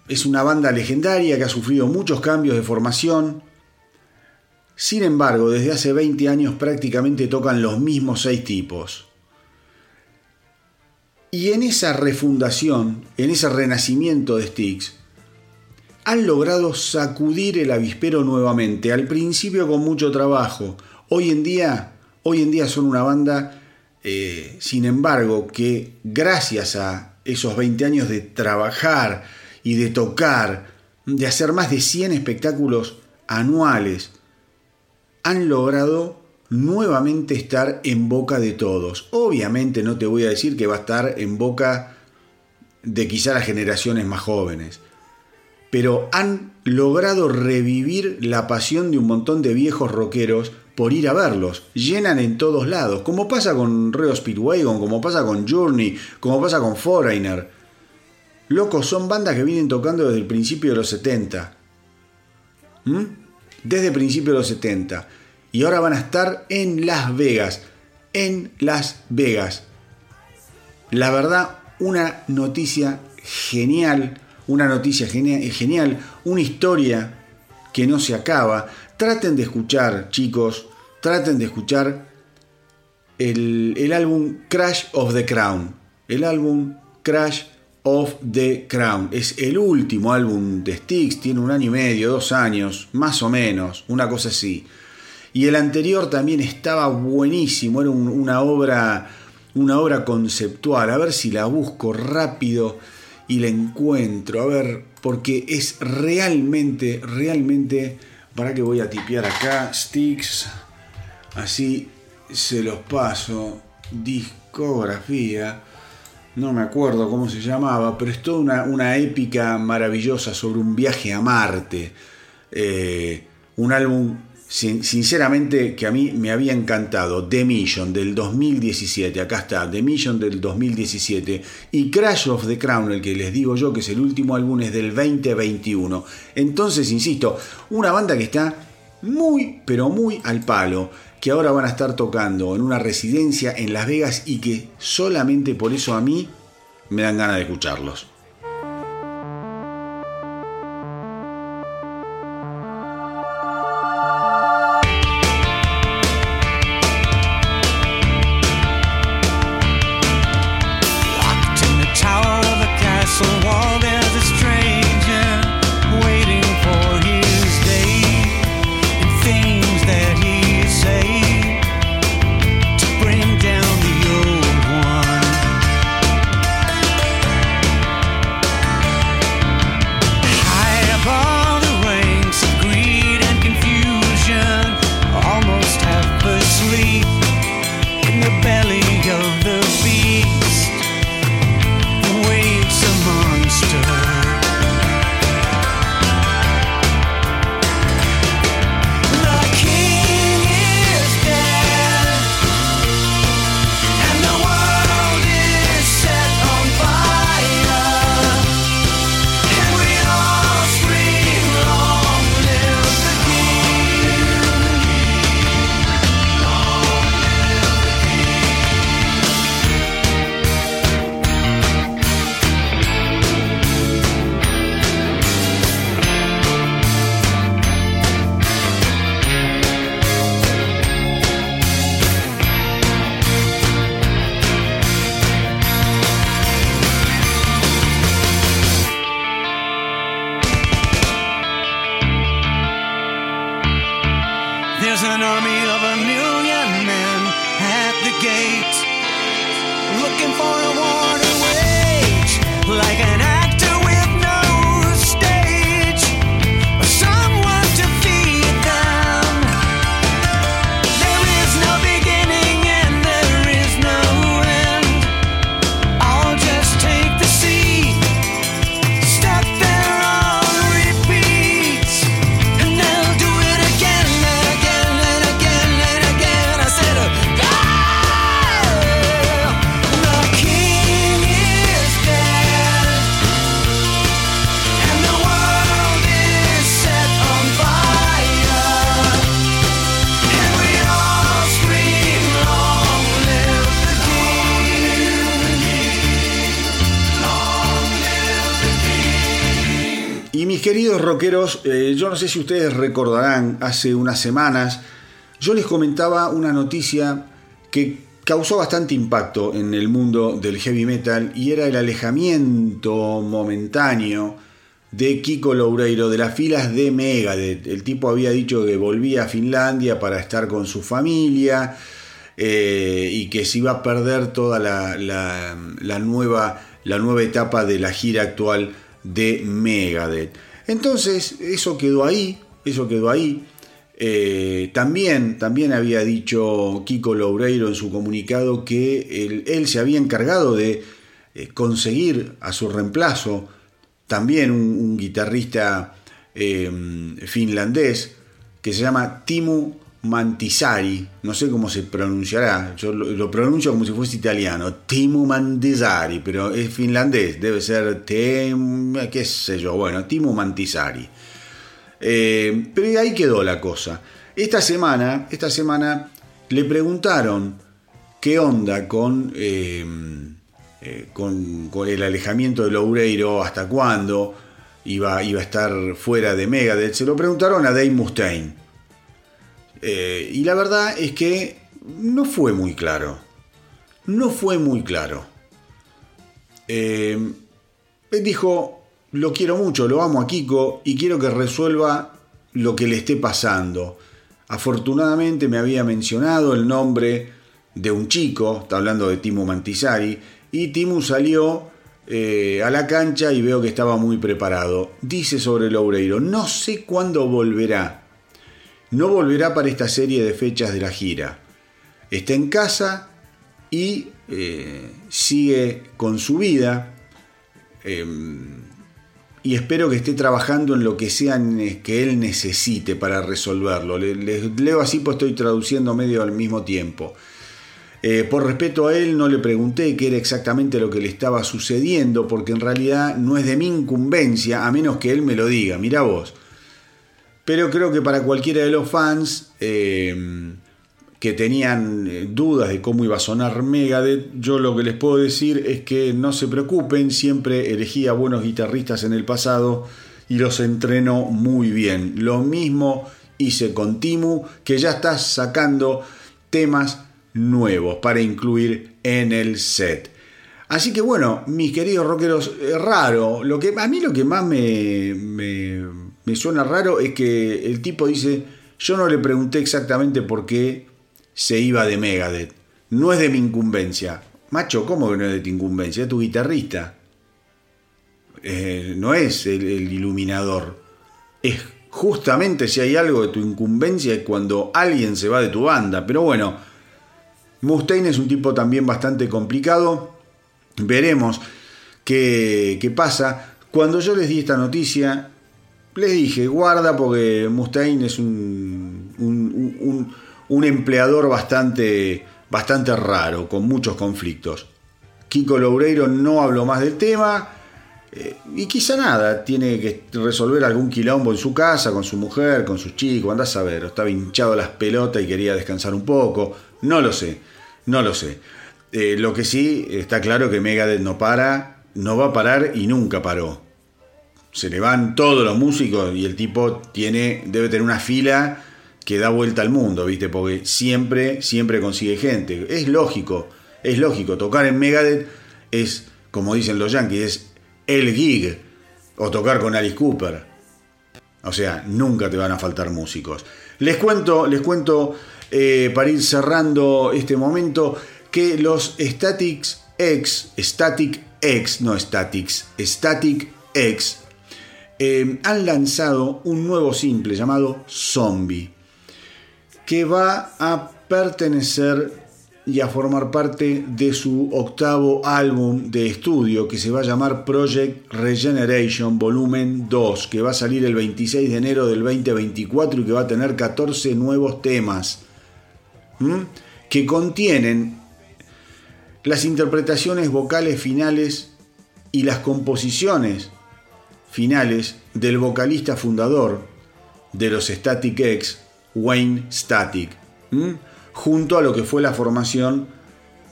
es una banda legendaria que ha sufrido muchos cambios de formación. Sin embargo, desde hace 20 años prácticamente tocan los mismos seis tipos. Y en esa refundación, en ese renacimiento de Styx, han logrado sacudir el avispero nuevamente, al principio con mucho trabajo. Hoy en día, hoy en día son una banda, eh, sin embargo, que gracias a esos 20 años de trabajar y de tocar, de hacer más de 100 espectáculos anuales, han logrado nuevamente estar en boca de todos. Obviamente no te voy a decir que va a estar en boca de quizá las generaciones más jóvenes, pero han logrado revivir la pasión de un montón de viejos rockeros por ir a verlos. Llenan en todos lados, como pasa con Reo Speedwagon, como pasa con Journey, como pasa con Foreigner. Locos, son bandas que vienen tocando desde el principio de los 70. ¿Mm? Desde el principio de los 70. Y ahora van a estar en Las Vegas. En Las Vegas. La verdad, una noticia genial una noticia genial, una historia que no se acaba. Traten de escuchar, chicos, traten de escuchar el, el álbum Crash of the Crown. El álbum Crash of the Crown. Es el último álbum de Styx, tiene un año y medio, dos años, más o menos, una cosa así. Y el anterior también estaba buenísimo, era una obra una obra conceptual, a ver si la busco rápido y la encuentro. A ver, porque es realmente, realmente. ¿Para que voy a tipear acá? Sticks. Así se los paso. Discografía. No me acuerdo cómo se llamaba, pero es toda una, una épica maravillosa sobre un viaje a Marte. Eh, un álbum sinceramente que a mí me había encantado The Mission del 2017, acá está, The Mission del 2017 y Crash of the Crown, el que les digo yo que es el último álbum es del 2021. Entonces, insisto, una banda que está muy, pero muy al palo, que ahora van a estar tocando en una residencia en Las Vegas y que solamente por eso a mí me dan ganas de escucharlos. Eh, yo no sé si ustedes recordarán, hace unas semanas yo les comentaba una noticia que causó bastante impacto en el mundo del heavy metal y era el alejamiento momentáneo de Kiko Loureiro de las filas de Megadeth. El tipo había dicho que volvía a Finlandia para estar con su familia eh, y que se iba a perder toda la, nueva, la nueva etapa de la gira actual de Megadeth. Entonces, eso quedó ahí, eso quedó ahí. Eh, también, también había dicho Kiko Loureiro en su comunicado que él, se había encargado de eh, conseguir a su reemplazo también un, guitarrista em, finlandés que se llama Timu Mantisari, no sé cómo se pronunciará, yo lo, pronuncio como si fuese italiano, Timu Mantisari, pero es finlandés, debe ser, qué sé yo, bueno, Timu Mantisari. Eh, pero ahí quedó la cosa. Esta semana, esta semana le preguntaron qué onda con, eh, eh, con, el alejamiento de Loureiro, hasta cuándo iba, iba, a estar fuera de Megadeth. Se lo preguntaron a Dave Mustaine. Y la verdad es que no fue muy claro. No fue muy claro. él dijo, lo quiero mucho, lo amo a Kiko y quiero que resuelva lo que le esté pasando. Afortunadamente me había mencionado el nombre de un chico, está hablando de Timu Mantisari, y Timu salió eh, a la cancha y veo que estaba muy preparado. Dice sobre Loureiro, no sé cuándo volverá. No volverá para esta serie de fechas de la gira. Está en casa y eh, sigue con su vida. Em, y espero que esté trabajando en lo que sea que él necesite para resolverlo. Les leo así, pues estoy traduciendo medio al mismo tiempo. Eh, por respeto a él no le pregunté qué era exactamente lo que le estaba sucediendo, porque en realidad no es de mi incumbencia, a menos que él me lo diga, mira vos. Pero creo que para cualquiera de los fans, eh, que tenían eh, dudas de cómo iba a sonar Megadeth, yo lo que les puedo decir es que no se preocupen, siempre elegí a buenos guitarristas en el pasado y los entreno muy bien. Lo mismo hice con Timu, que ya está sacando temas nuevos para incluir en el set. Así que bueno, mis queridos rockeros, es raro. Lo que, a mí lo que más me, me, me suena raro es que el tipo dice, yo no le pregunté exactamente por qué se iba de Megadeth. No es de mi incumbencia. Macho, ¿cómo que no es de tu incumbencia? Es tu guitarrista. Eh, no es el, iluminador. Es justamente si hay algo de tu incumbencia es cuando alguien se va de tu banda. Pero bueno, Mustaine es un tipo también bastante complicado. Veremos qué, qué pasa. Cuando yo les di esta noticia, les dije, guarda porque Mustaine es un, un empleador bastante, bastante raro, con muchos conflictos. Kiko Loureiro no habló más del tema eh, y quizá nada, tiene que resolver algún quilombo en su casa, con su mujer, con sus chicos, andás a ver, estaba hinchado las pelotas y quería descansar un poco, no lo sé, no lo sé. Eh, lo que sí está claro que Megadeth no para, no va a parar y nunca paró. Se le van todos los músicos y el tipo tiene, debe tener una fila que da vuelta al mundo, ¿viste? Porque siempre, siempre consigue gente. Es lógico, es lógico. Tocar en Megadeth es, como dicen los yankees, es el gig. O tocar con Alice Cooper. O sea, nunca te van a faltar músicos. Les cuento, les cuento, eh, para ir cerrando este momento, que los Statics X, Static X, no Statics, Static X, eh, han lanzado un nuevo simple llamado Zombie que va a pertenecer y a formar parte de su octavo álbum de estudio que se va a llamar Project Regeneration Volumen 2, que va a salir el 26 de enero del 2024 y que va a tener 14 nuevos temas que contienen las interpretaciones vocales finales y las composiciones finales del vocalista fundador de los Static X, Wayne Static, junto a lo que fue la formación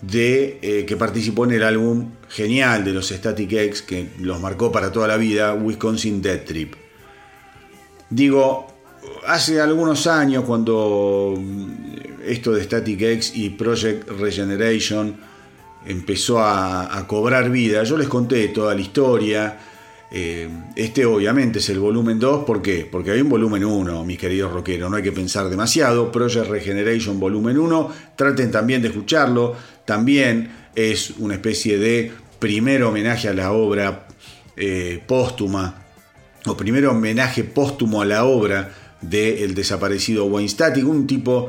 de eh, que participó en el álbum genial de los Static X que los marcó para toda la vida, Wisconsin Dead Trip. Digo, hace algunos años cuando esto de Static X y Project Regeneration empezó a, cobrar vida, yo les conté toda la historia. Eh, este obviamente es el volumen 2, ¿por qué? Porque hay un volumen 1, mis queridos rockeros, no hay que pensar demasiado. Project Regeneration volumen 1, traten también de escucharlo. También es una especie de primer homenaje a la obra eh, póstuma, o primer homenaje póstumo a la obra del desaparecido Wayne Static, un tipo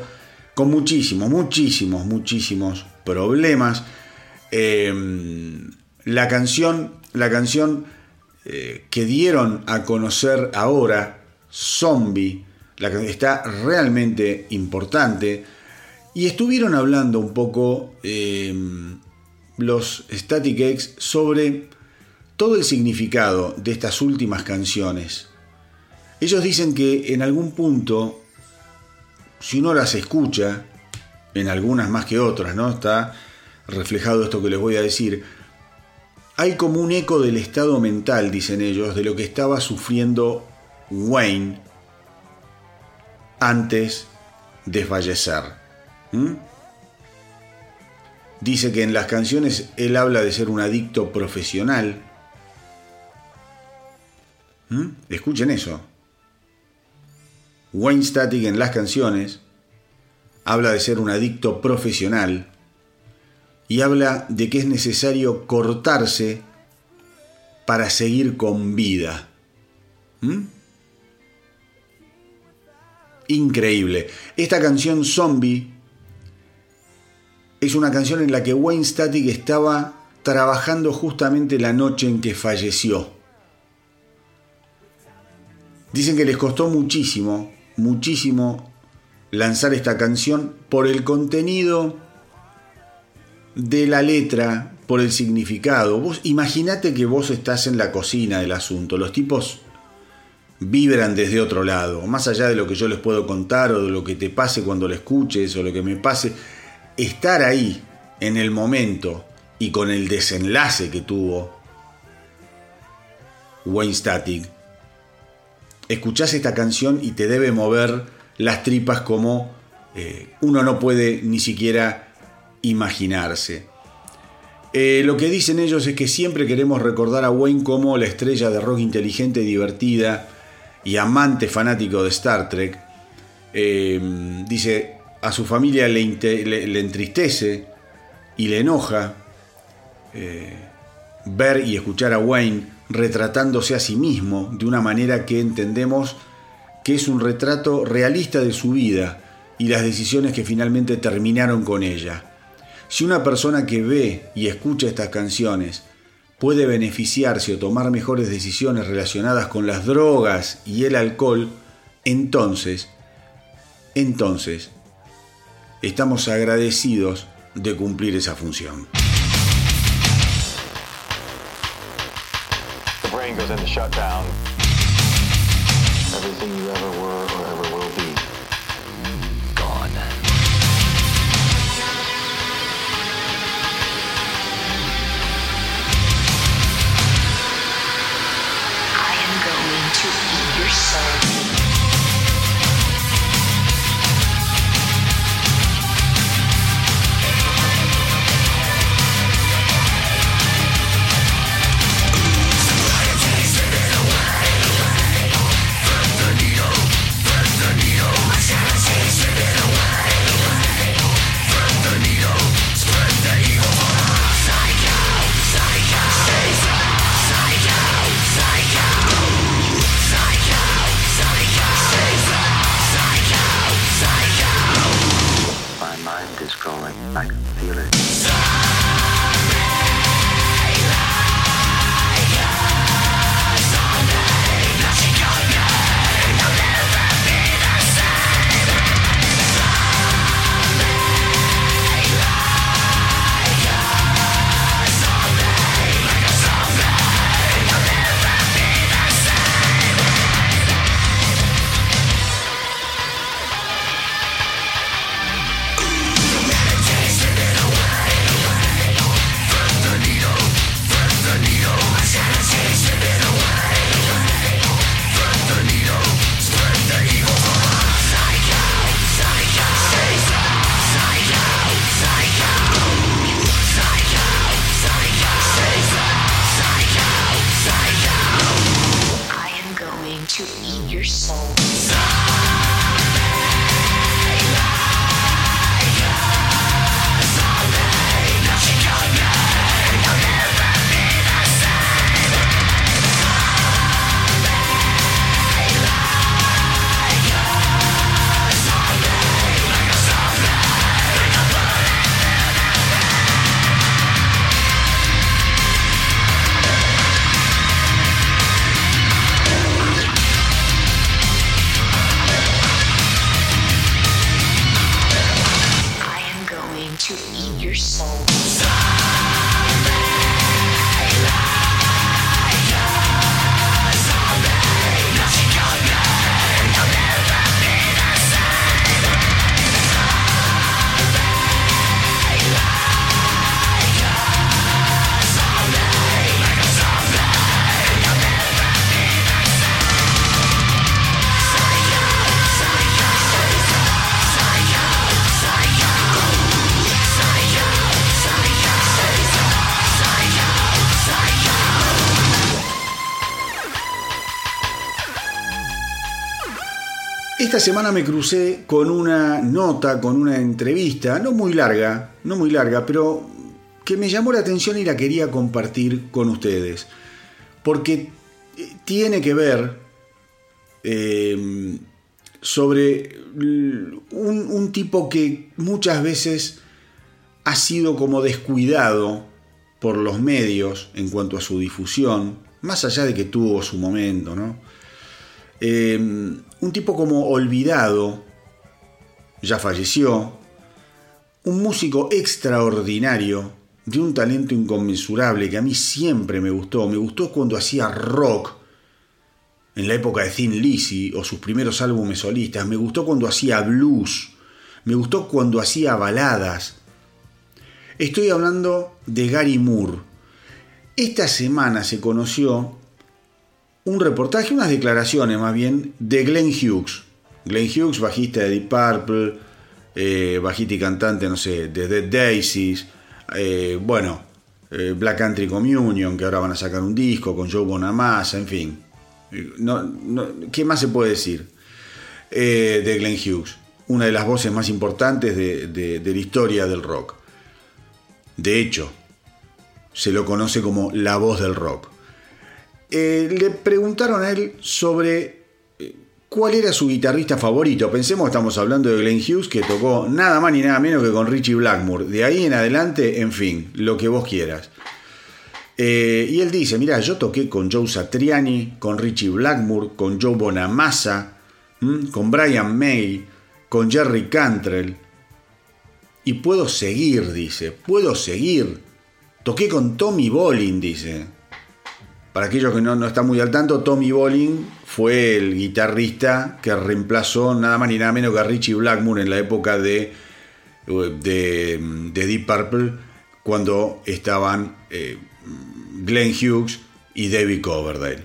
con muchísimos, muchísimos, muchísimos problemas. Em, la canción, la canción eh, que dieron a conocer ahora, Zombie, la está realmente importante. Y estuvieron hablando un poco em, los Static X sobre todo el significado de estas últimas canciones. Ellos dicen que en algún punto, si uno las escucha, en algunas más que otras, ¿no? Está reflejado esto que les voy a decir. Hay como un eco del estado mental, dicen ellos, de lo que estaba sufriendo Wayne antes de fallecer. ¿Mm? Dice que en las canciones él habla de ser un adicto profesional. ¿Mm? Escuchen eso. Wayne Static en las canciones habla de ser un adicto profesional y habla de que es necesario cortarse para seguir con vida. ¿Mm? Increíble. Esta canción Zombie es una canción en la que Wayne Static estaba trabajando justamente la noche en que falleció. Dicen que les costó muchísimo, muchísimo lanzar esta canción por el contenido de la letra, por el significado. Vos imaginate que vos estás en la cocina del asunto. Los tipos vibran desde otro lado, más allá de lo que yo les puedo contar o de lo que te pase cuando lo escuches o lo que me pase, estar ahí en el momento y con el desenlace que tuvo Wayne Static, escuchás esta canción y te debe mover las tripas como eh, uno no puede ni siquiera imaginarse. Eh, lo que dicen ellos es que siempre queremos recordar a Wayne como la estrella de rock inteligente, divertida y amante fanático de Star Trek. Eh, dice, a su familia le, entristece y le enoja ver y escuchar a Wayne retratándose a sí mismo de una manera que entendemos que es un retrato realista de su vida y las decisiones que finalmente terminaron con ella. Si una persona que ve y escucha estas canciones puede beneficiarse o tomar mejores decisiones relacionadas con las drogas y el alcohol, entonces, entonces, estamos agradecidos de cumplir esa función. Esta semana me crucé con una nota, con una entrevista, no muy larga, no muy larga, pero que me llamó la atención y la quería compartir con ustedes. Porque eh, tiene que ver eh, sobre un, tipo que muchas veces ha sido como descuidado por los medios en cuanto a su difusión, más allá de que tuvo su momento, ¿no? Eh, un tipo como olvidado, ya falleció, un músico extraordinario, de un talento inconmensurable que a mí siempre me gustó, me gustó cuando hacía rock, en la época de Thin Lizzy o sus primeros álbumes solistas, me gustó cuando hacía blues, me gustó cuando hacía baladas, Estoy hablando de Gary Moore. Esta semana se conoció un reportaje, unas declaraciones más bien, de Glenn Hughes. Glenn Hughes, bajista de Deep Purple, eh, bajista y cantante, no sé, de Dead Daisies, eh, bueno, eh, Black Country Communion, que ahora van a sacar un disco con Joe Bonamassa, en fin. ¿Qué más se puede decir de Glenn Hughes? Una de las voces más importantes de la historia del rock. De hecho, se lo conoce como la voz del rock. Eh, le preguntaron a él sobre eh, cuál era su guitarrista favorito. Pensemos, estamos hablando de Glenn Hughes, que tocó nada más ni nada menos que con Richie Blackmore. De ahí en adelante, en fin, lo que vos quieras. Eh, y él dice, mira, yo toqué con Joe Satriani, con Richie Blackmore, con Joe Bonamassa, con Brian May, con Jerry Cantrell, y puedo seguir, dice, puedo seguir. Toqué con Tommy Bolin, dice. Para aquellos que no, no están muy al tanto, Tommy Bolin fue el guitarrista que reemplazó nada más ni nada menos que a Richie Blackmore en la época de, de, Deep Purple, cuando estaban eh, Glenn Hughes y David Coverdale.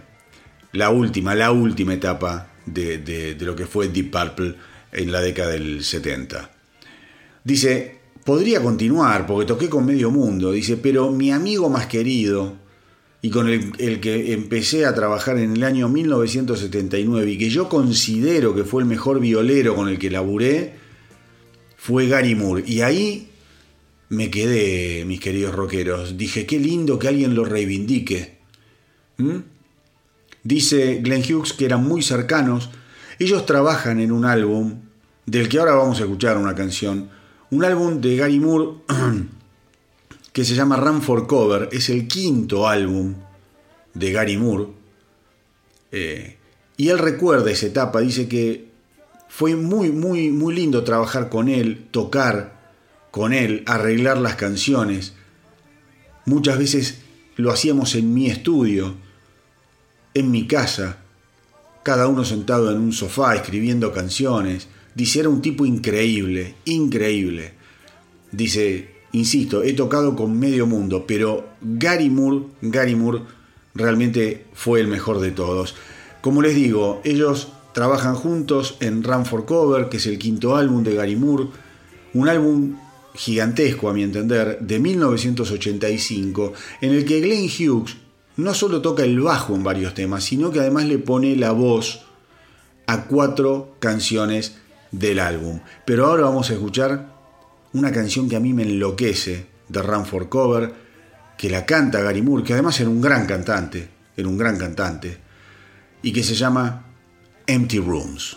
La última, la última etapa de, de lo que fue Deep Purple en la década del 70. Dice, podría continuar porque toqué con medio mundo, dice, pero mi amigo más querido y con el, que empecé a trabajar en el año 1979 y que yo considero que fue el mejor violero con el que laburé, fue Gary Moore. Y ahí me quedé, mis queridos rockeros. Dije, qué lindo que alguien lo reivindique. ¿Mm? Dice Glenn Hughes que eran muy cercanos. Ellos trabajan en un álbum del que ahora vamos a escuchar una canción un álbum de Gary Moore (clears throat) que se llama Run for Cover, es el quinto álbum de Gary Moore. Eh, y él recuerda esa etapa, dice que fue muy, muy, muy lindo trabajar con él, tocar con él, arreglar las canciones. Muchas veces lo hacíamos en mi estudio, en mi casa, cada uno sentado en un sofá escribiendo canciones. Dice, era un tipo increíble, increíble. Dice, insisto, he tocado con medio mundo, pero Gary Moore, Gary Moore realmente fue el mejor de todos. Como les digo, ellos trabajan juntos en Run for Cover, que es el quinto álbum de Gary Moore, un álbum gigantesco a mi entender, de 1985, en el que Glenn Hughes no solo toca el bajo en varios temas, sino que además le pone la voz a cuatro canciones del álbum. Pero ahora vamos a escuchar una canción que a mí me enloquece de Run for Cover, que la canta Gary Moore, que además era un gran cantante, era un gran cantante, y que se llama Empty Rooms.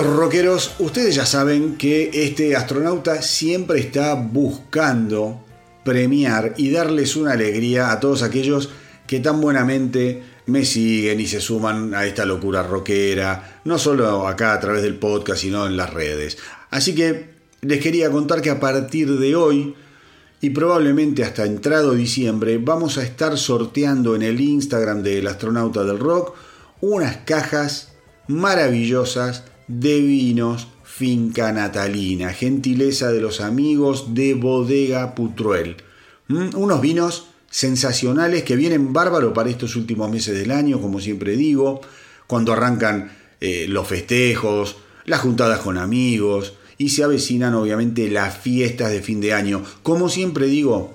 Queridos rockeros, ustedes ya saben que este astronauta siempre está buscando premiar y darles una alegría a todos aquellos que tan buenamente me siguen y se suman a esta locura rockera, no solo acá a través del podcast, sino en las redes. Así que les quería contar que a partir de hoy y probablemente hasta entrado diciembre vamos a estar sorteando en el Instagram del astronauta del rock unas cajas maravillosas de vinos Finca Natalina, gentileza de los amigos de Bodega Putruel. Mm, unos vinos sensacionales que vienen bárbaro para estos últimos meses del año, como siempre digo, cuando arrancan eh, los festejos, las juntadas con amigos y se avecinan obviamente las fiestas de fin de año. Como siempre digo,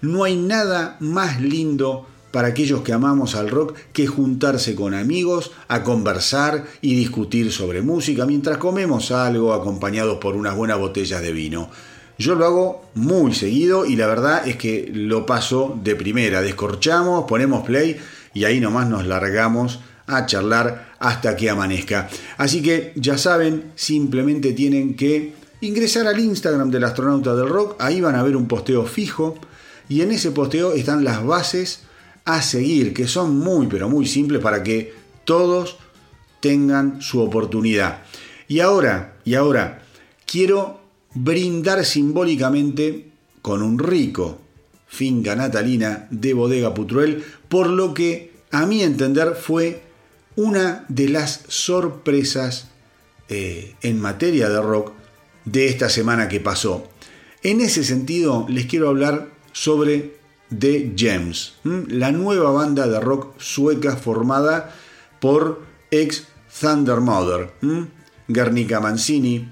no hay nada más lindo para aquellos que amamos al rock que juntarse con amigos a conversar y discutir sobre música mientras comemos algo acompañados por unas buenas botellas de vino. Yo lo hago muy seguido y la verdad es que lo paso de primera. Descorchamos, ponemos play y ahí nomás nos largamos a charlar hasta que amanezca. Así que ya saben, simplemente tienen que ingresar al Instagram del astronauta del rock, ahí van a ver un posteo fijo y en ese posteo están las bases a seguir, que son muy, pero muy simples para que todos tengan su oportunidad. Y ahora, y ahora, quiero brindar simbólicamente con un rico finca natalina de bodega Putruel, por lo que a mi entender fue una de las sorpresas eh, en materia de rock de esta semana que pasó. En ese sentido, les quiero hablar sobre de Gems, la nueva banda de rock sueca formada por ex Thunder Mother, Guernica Mancini,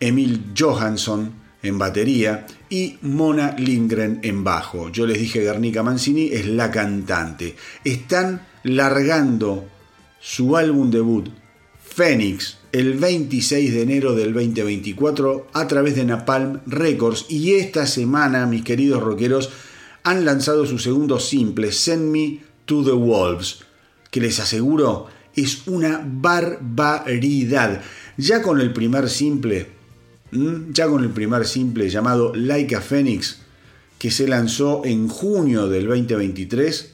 Emil Johansson en batería y Mona Lindgren en bajo. Yo les dije Guernica Mancini es la cantante. Están largando su álbum debut Phoenix el 26 de enero del 2024 a través de Napalm Records y esta semana, mis queridos rockeros, han lanzado su segundo simple, Send Me to the Wolves, que les aseguro es una barbaridad. Ya con el primer simple, ya con el primer simple llamado Like a Phoenix, que se lanzó en junio del 2023,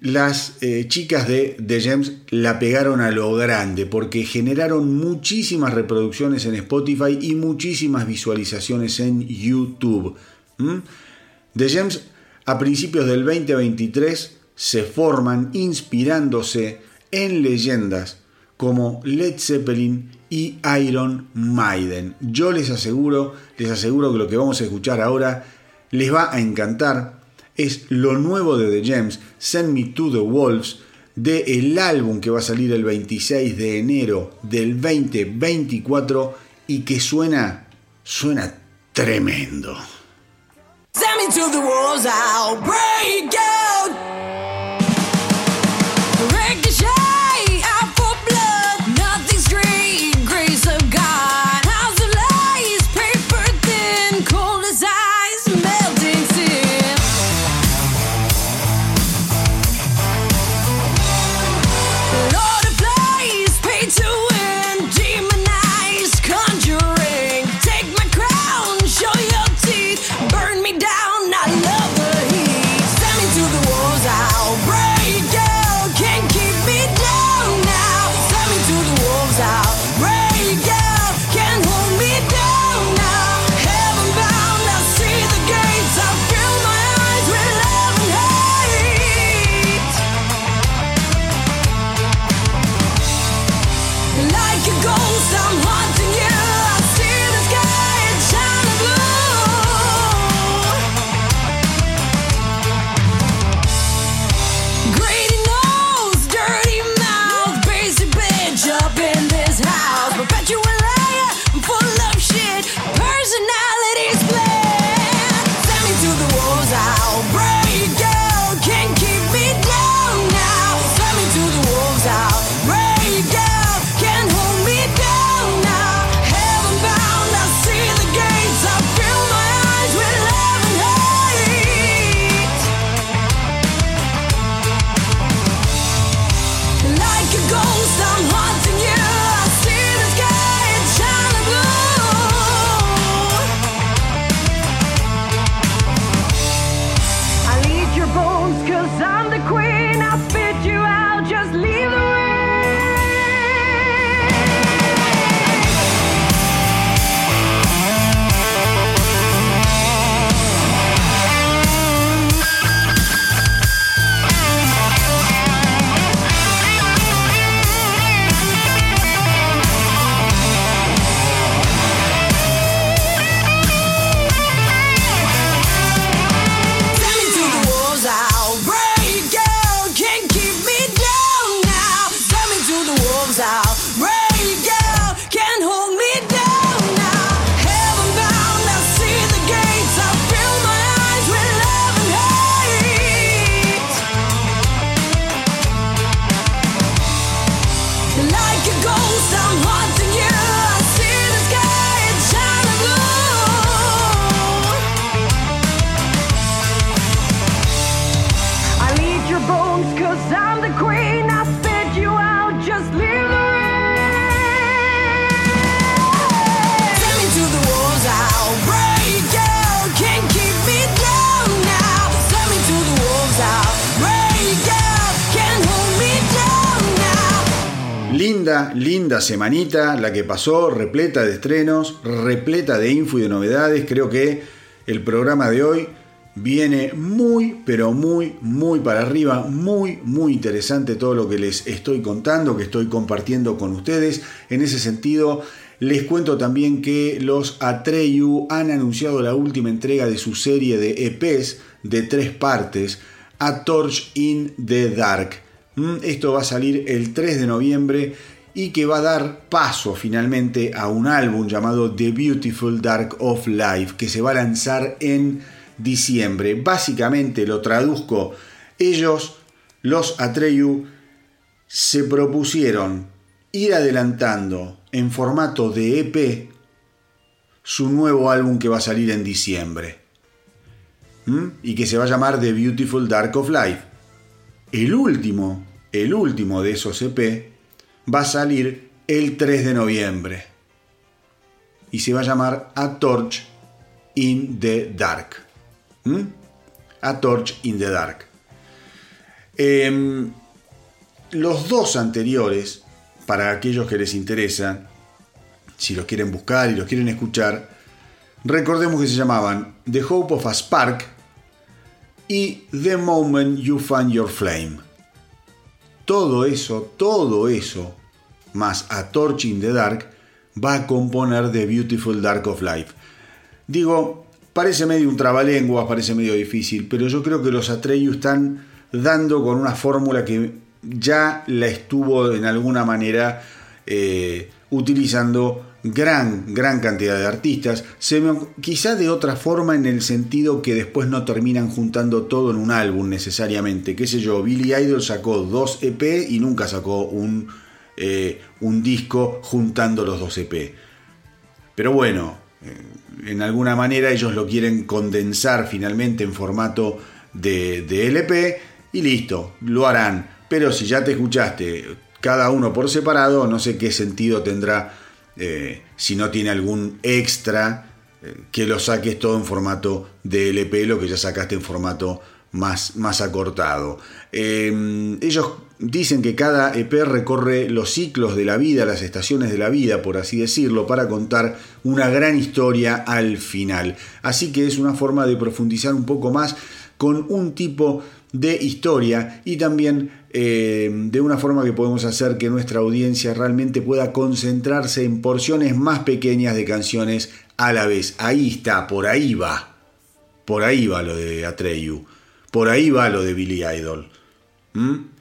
las eh, chicas de The Gems la pegaron a lo grande porque generaron muchísimas reproducciones en Spotify y muchísimas visualizaciones en YouTube. The Gems a principios del 2023 se forman inspirándose en leyendas como Led Zeppelin y Iron Maiden. Yo les aseguro, les aseguro que lo que vamos a escuchar ahora les va a encantar. Es lo nuevo de The Gems, Send Me to the Wolves, de el álbum que va a salir el 26 de enero del 2024 y que suena, suena tremendo. Send me to the wolves, I'll break out. Semanita la que pasó, repleta de estrenos, repleta de info y de novedades. Creo que el programa de hoy viene muy, pero muy, muy para arriba, muy, muy interesante todo lo que les estoy contando, que estoy compartiendo con ustedes. En ese sentido, les cuento también que los Atreyu han anunciado la última entrega de su serie de EPs de tres partes, A Torch in the Dark. Mm, esto va a salir el 3 de noviembre y que va a dar paso finalmente a un álbum llamado The Beautiful Dark of Life que se va a lanzar en diciembre. Básicamente lo traduzco, ellos, los Atreyu, se propusieron ir adelantando en formato de EP su nuevo álbum que va a salir en diciembre y que se va a llamar The Beautiful Dark of Life. El último el último de esos EP, va a salir el 3 de noviembre. Y se va a llamar A Torch in the Dark. ¿Mm? A Torch in the Dark. Em, los dos anteriores, para aquellos que les interesa, si los quieren buscar y los quieren escuchar, recordemos que se llamaban The Hope of a Spark y The Moment You Find Your Flame. Todo eso, todo eso, más A Torch in the Dark, va a componer The Beautiful Dark of Life. Digo, parece medio un trabalenguas, parece medio difícil, pero yo creo que los Atreyu están dando con una fórmula que ya la estuvo en alguna manera eh, utilizando gran, gran cantidad de artistas, quizá de otra forma en el sentido que después no terminan juntando todo en un álbum necesariamente, qué sé yo, Billy Idol sacó dos EP y nunca sacó un, eh, un disco juntando los dos EP. Pero bueno, eh, en alguna manera ellos lo quieren condensar finalmente en formato de, de LP y listo, lo harán. Pero si ya te escuchaste cada uno por separado, no sé qué sentido tendrá eh, si no tiene algún extra, que lo saques todo en formato de LP, lo que ya sacaste en formato más, más acortado. Ellos dicen que cada EP recorre los ciclos de la vida, las estaciones de la vida, por así decirlo, para contar una gran historia al final. Así que es una forma de profundizar un poco más con un tipo de historia y también eh, de una forma que podemos hacer que nuestra audiencia realmente pueda concentrarse en porciones más pequeñas de canciones a la vez. Ahí está, por ahí va. Por ahí va lo de Atreyu. Por ahí va lo de Billy Idol. ¿Mm?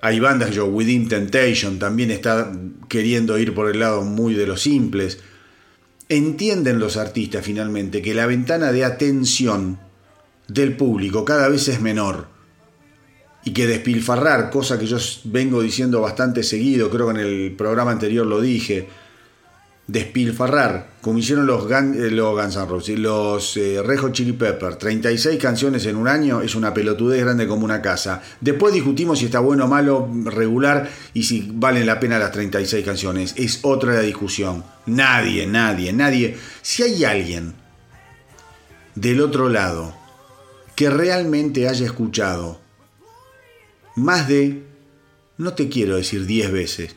Hay bandas, yo, Within Temptation también está queriendo ir por el lado muy de los simples. Entienden los artistas finalmente que la ventana de atención del público cada vez es menor y que despilfarrar, cosa que yo vengo diciendo bastante seguido, creo que en el programa anterior lo dije, despilfarrar, como hicieron los, eh, los Guns los eh, Rejo Chili Pepper, 36 canciones en un año es una pelotudez grande como una casa. Después discutimos si está bueno o malo, regular y si valen la pena las 36 canciones. Es otra discusión. Nadie, nadie, nadie. Si hay alguien del otro lado que realmente haya escuchado más de, no te quiero decir 10 veces,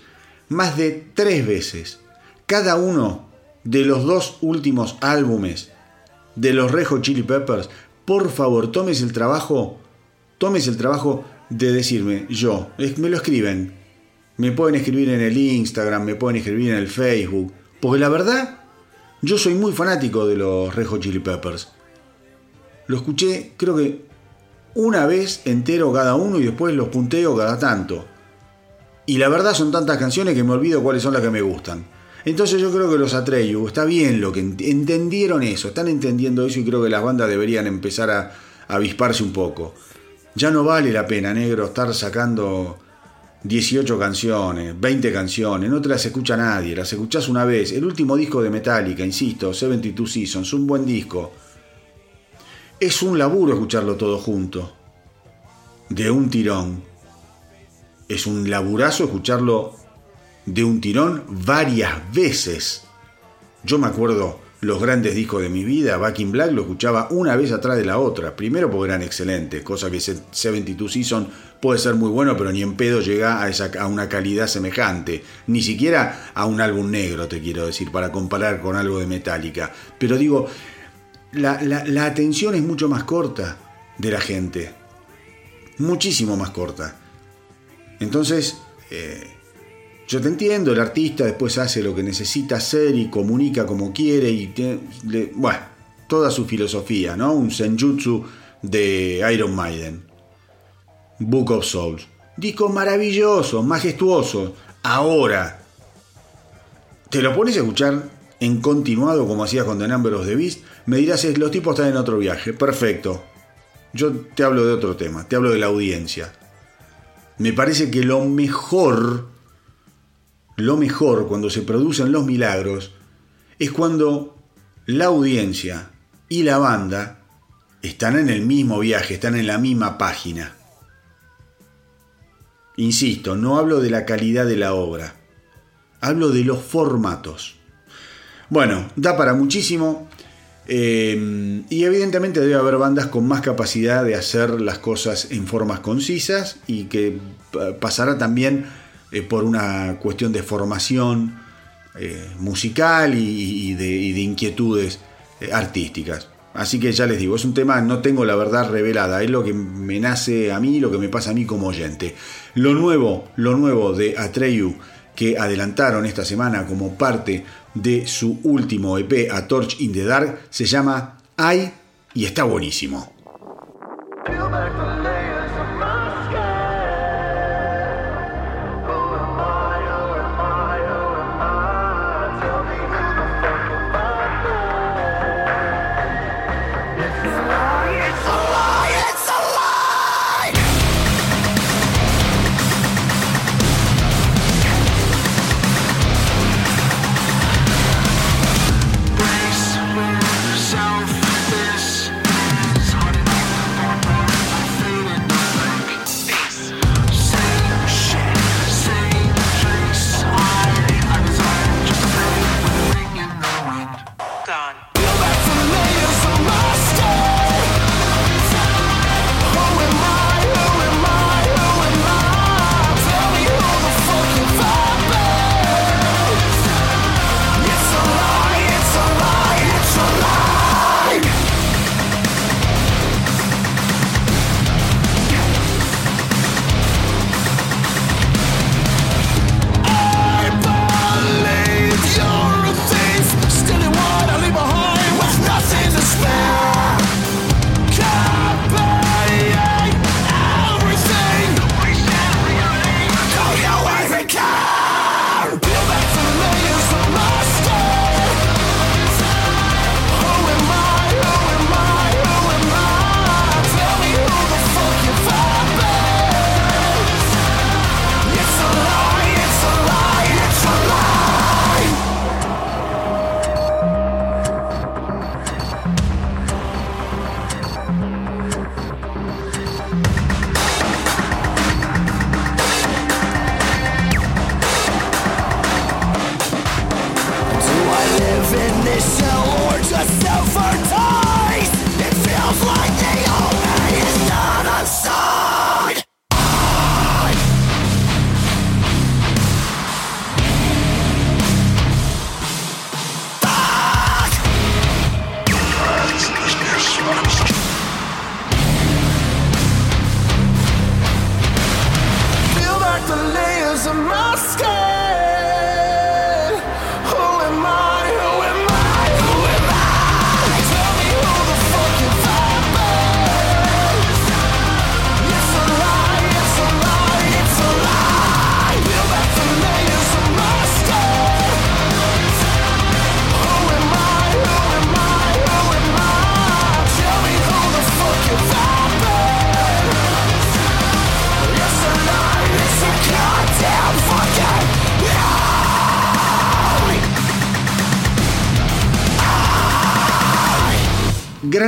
más de 3 veces cada uno de los dos últimos álbumes de los Rejo Chili Peppers, por favor, tomes el trabajo, tomes el trabajo de decirme, yo, me lo escriben, me pueden escribir en el Instagram, me pueden escribir en el Facebook, porque la verdad, yo soy muy fanático de los Rejo Chili Peppers. Lo escuché, creo que una vez entero cada uno y después los punteo cada tanto. Y la verdad son tantas canciones que me olvido cuáles son las que me gustan. Entonces yo creo que los Atreyu, está bien lo que entendieron eso, están entendiendo eso y creo que las bandas deberían empezar a, avisparse un poco. Ya no vale la pena, negro, estar sacando 18 canciones, 20 canciones, no te las escucha nadie, las escuchás una vez. El último disco de Metallica, insisto, 72 Seasons, un buen disco es un laburo escucharlo todo junto, de un tirón. Es un laburazo escucharlo de un tirón varias veces. Yo me acuerdo los grandes discos de mi vida, Back in Black lo escuchaba una vez atrás de la otra. Primero porque eran excelentes, cosa que 72 Season puede ser muy bueno, pero ni en pedo llega a, esa, a una calidad semejante. Ni siquiera a un álbum negro, te quiero decir, para comparar con algo de Metallica. Pero digo, la, atención es mucho más corta de la gente. Muchísimo más corta. Entonces, eh, yo te entiendo, el artista después hace lo que necesita hacer y comunica como quiere y bueno, toda su filosofía, ¿no? Un senjutsu de Iron Maiden. Book of Souls. Disco maravilloso, majestuoso. Ahora, te lo pones a escuchar en continuado como hacías con The Number of the Beast, me dirás, los tipos están en otro viaje. Perfecto. Yo te hablo de otro tema, te hablo de la audiencia. Me parece que lo mejor, lo mejor cuando se producen los milagros, es cuando la audiencia y la banda están en el mismo viaje, están en la misma página. Insisto, no hablo de la calidad de la obra, hablo de los formatos. Bueno, da para muchísimo. Eh, y evidentemente debe haber bandas con más capacidad de hacer las cosas en formas concisas y que pasará también eh, por una cuestión de formación eh, musical y, de, inquietudes artísticas. Así que ya les digo, es un tema, no tengo la verdad revelada, es lo que me nace a mí, lo que me pasa a mí como oyente. Lo nuevo, lo nuevo de Atreyu que adelantaron esta semana como parte de su último EP A Torch in the Dark se llama I y está buenísimo.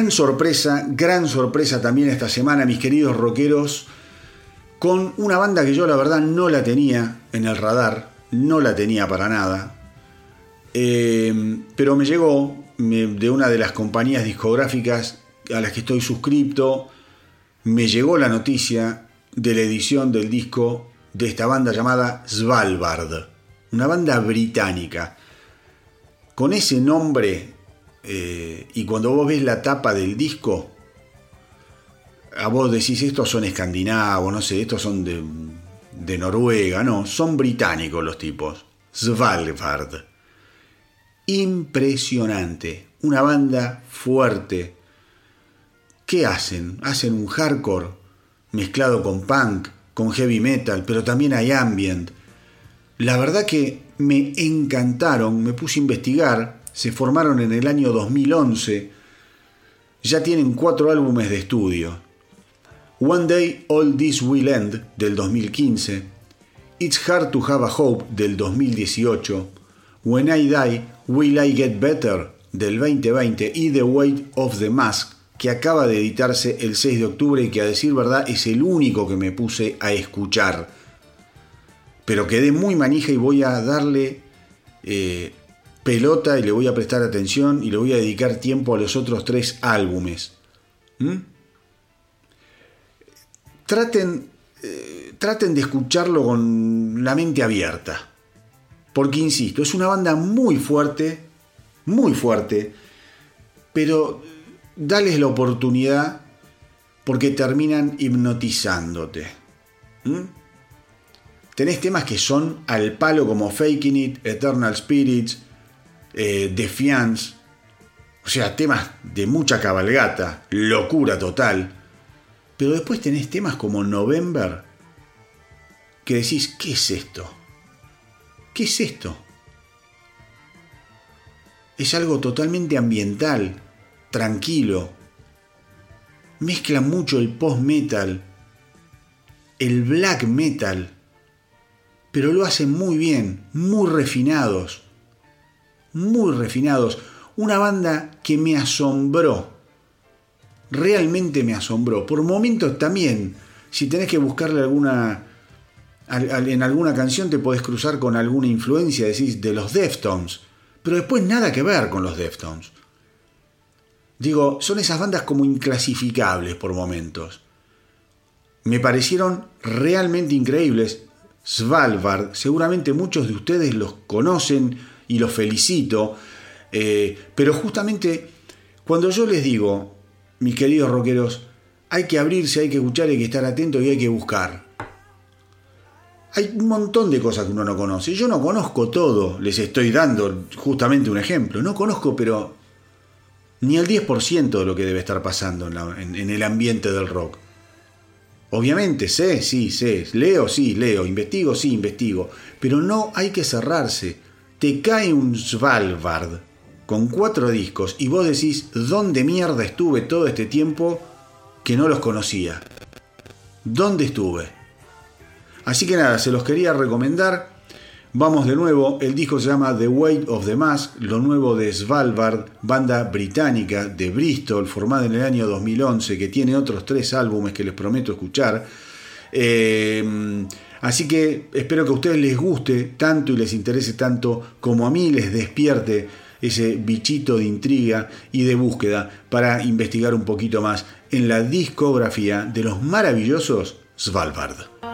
Gran sorpresa, gran sorpresa también esta semana, mis queridos rockeros, con una banda que yo la verdad no la tenía en el radar, no la tenía para nada, eh, pero me llegó de una de las compañías discográficas a las que estoy suscripto, me llegó la noticia de la edición del disco de esta banda llamada Svalbard, una banda británica. Con ese nombre eh, y cuando vos ves la tapa del disco, a vos decís, estos son escandinavos, no sé, estos son de, de Noruega, no, son británicos los tipos. Svalbard. Impresionante, una banda fuerte. ¿Qué hacen? Hacen un hardcore mezclado con punk, con heavy metal, pero también hay ambient. La verdad que me encantaron, me puse a investigar se formaron en el año 2011, ya tienen cuatro álbumes de estudio. One Day All This Will End del 2015, It's Hard to Have a Hope del 2018, When I Die Will I Get Better del 2020 y The Weight of the Mask que acaba de editarse el 6 de octubre y que a decir verdad es el único que me puse a escuchar. Pero quedé muy manija y voy a darle eh, pelota y le voy a prestar atención y le voy a dedicar tiempo a los otros tres álbumes. ¿Mm? Traten, eh, traten de escucharlo con la mente abierta. Porque, insisto, es una banda muy fuerte, muy fuerte, pero dales la oportunidad porque terminan hipnotizándote. ¿Mm? Tenés temas que son al palo como Faking It, Eternal Spirits, eh, Defiance, o sea, temas de mucha cabalgata, locura total. Pero después tenés temas como November, que decís, ¿qué es esto? ¿Qué es esto? Es algo totalmente ambiental, tranquilo. Mezcla mucho el post-metal, el black metal, pero lo hacen muy bien, muy refinados, muy refinados. Una banda que me asombró, realmente me asombró. Por momentos también, si tenés que buscarle alguna en alguna canción te podés cruzar con alguna influencia, decís, de los Deftones, pero después nada que ver con los Deftones. Digo, son esas bandas como inclasificables por momentos. Me parecieron realmente increíbles. Svalbard, seguramente muchos de ustedes los conocen y los felicito, eh, pero justamente cuando yo les digo, mis queridos rockeros, hay que abrirse, hay que escuchar, hay que estar atento y hay que buscar. Hay un montón de cosas que uno no conoce. Yo no conozco todo, les estoy dando justamente un ejemplo. No conozco, pero ni el 10% de lo que debe estar pasando en, en, el ambiente del rock. Obviamente sé, sí, sé, leo, sí, leo, investigo, sí, investigo, pero no hay que cerrarse. Te cae un Svalbard con cuatro discos y vos decís, ¿dónde mierda estuve todo este tiempo que no los conocía? ¿Dónde estuve? Así que nada, se los quería recomendar. Vamos de nuevo, el disco se llama The Weight of the Mask, lo nuevo de Svalbard, banda británica de Bristol, formada en el año 2011, que tiene otros tres álbumes que les prometo escuchar. Eh, así que espero que a ustedes les guste tanto y les interese tanto como a mí les despierte ese bichito de intriga y de búsqueda para investigar un poquito más en la discografía de los maravillosos Svalbard.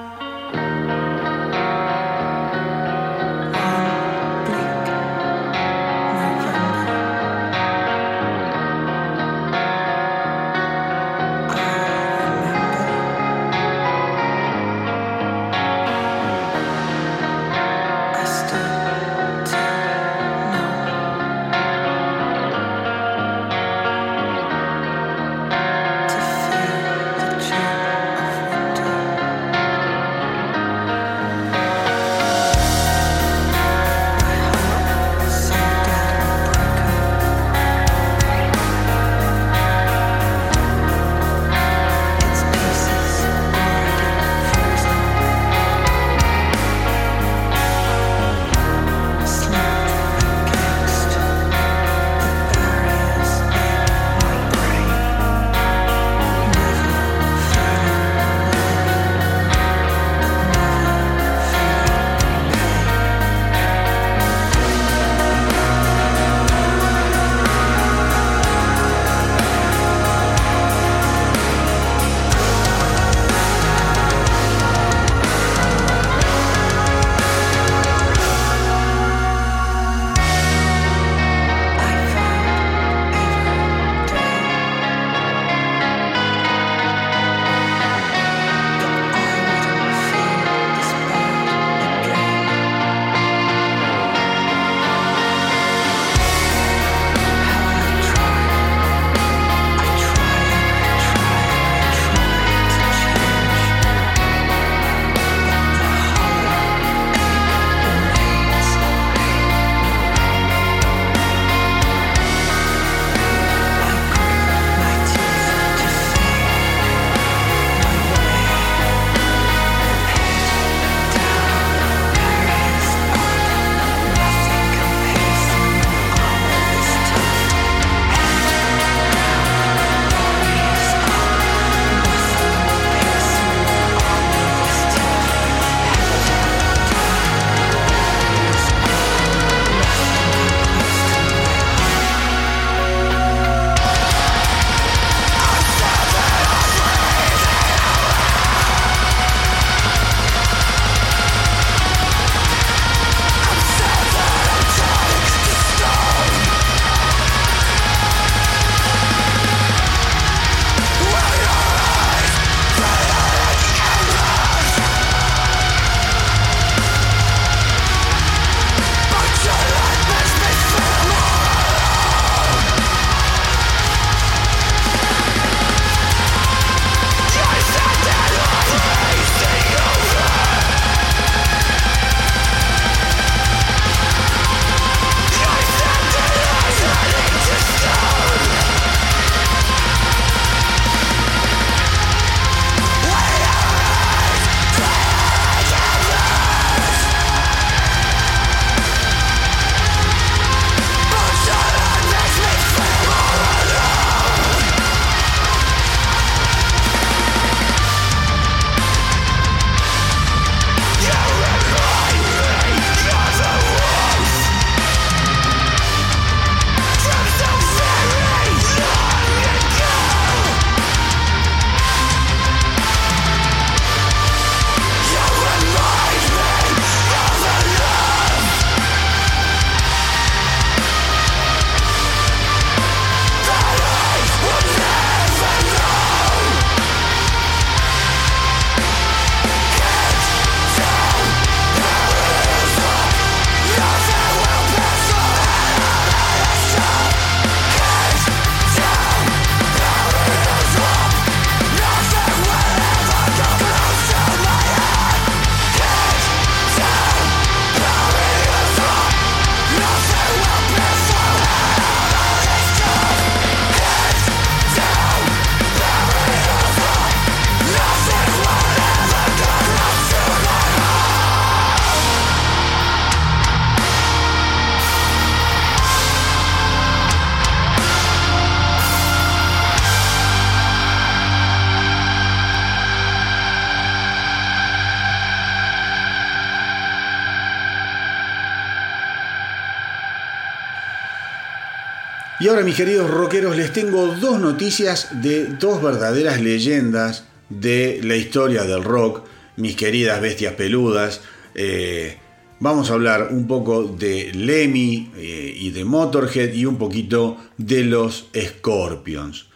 Y ahora, mis queridos rockeros, les tengo dos noticias de dos verdaderas leyendas de la historia del rock, mis queridas bestias peludas. Eh, vamos a hablar un poco de Lemmy eh, y de Motorhead y un poquito de los Scorpions.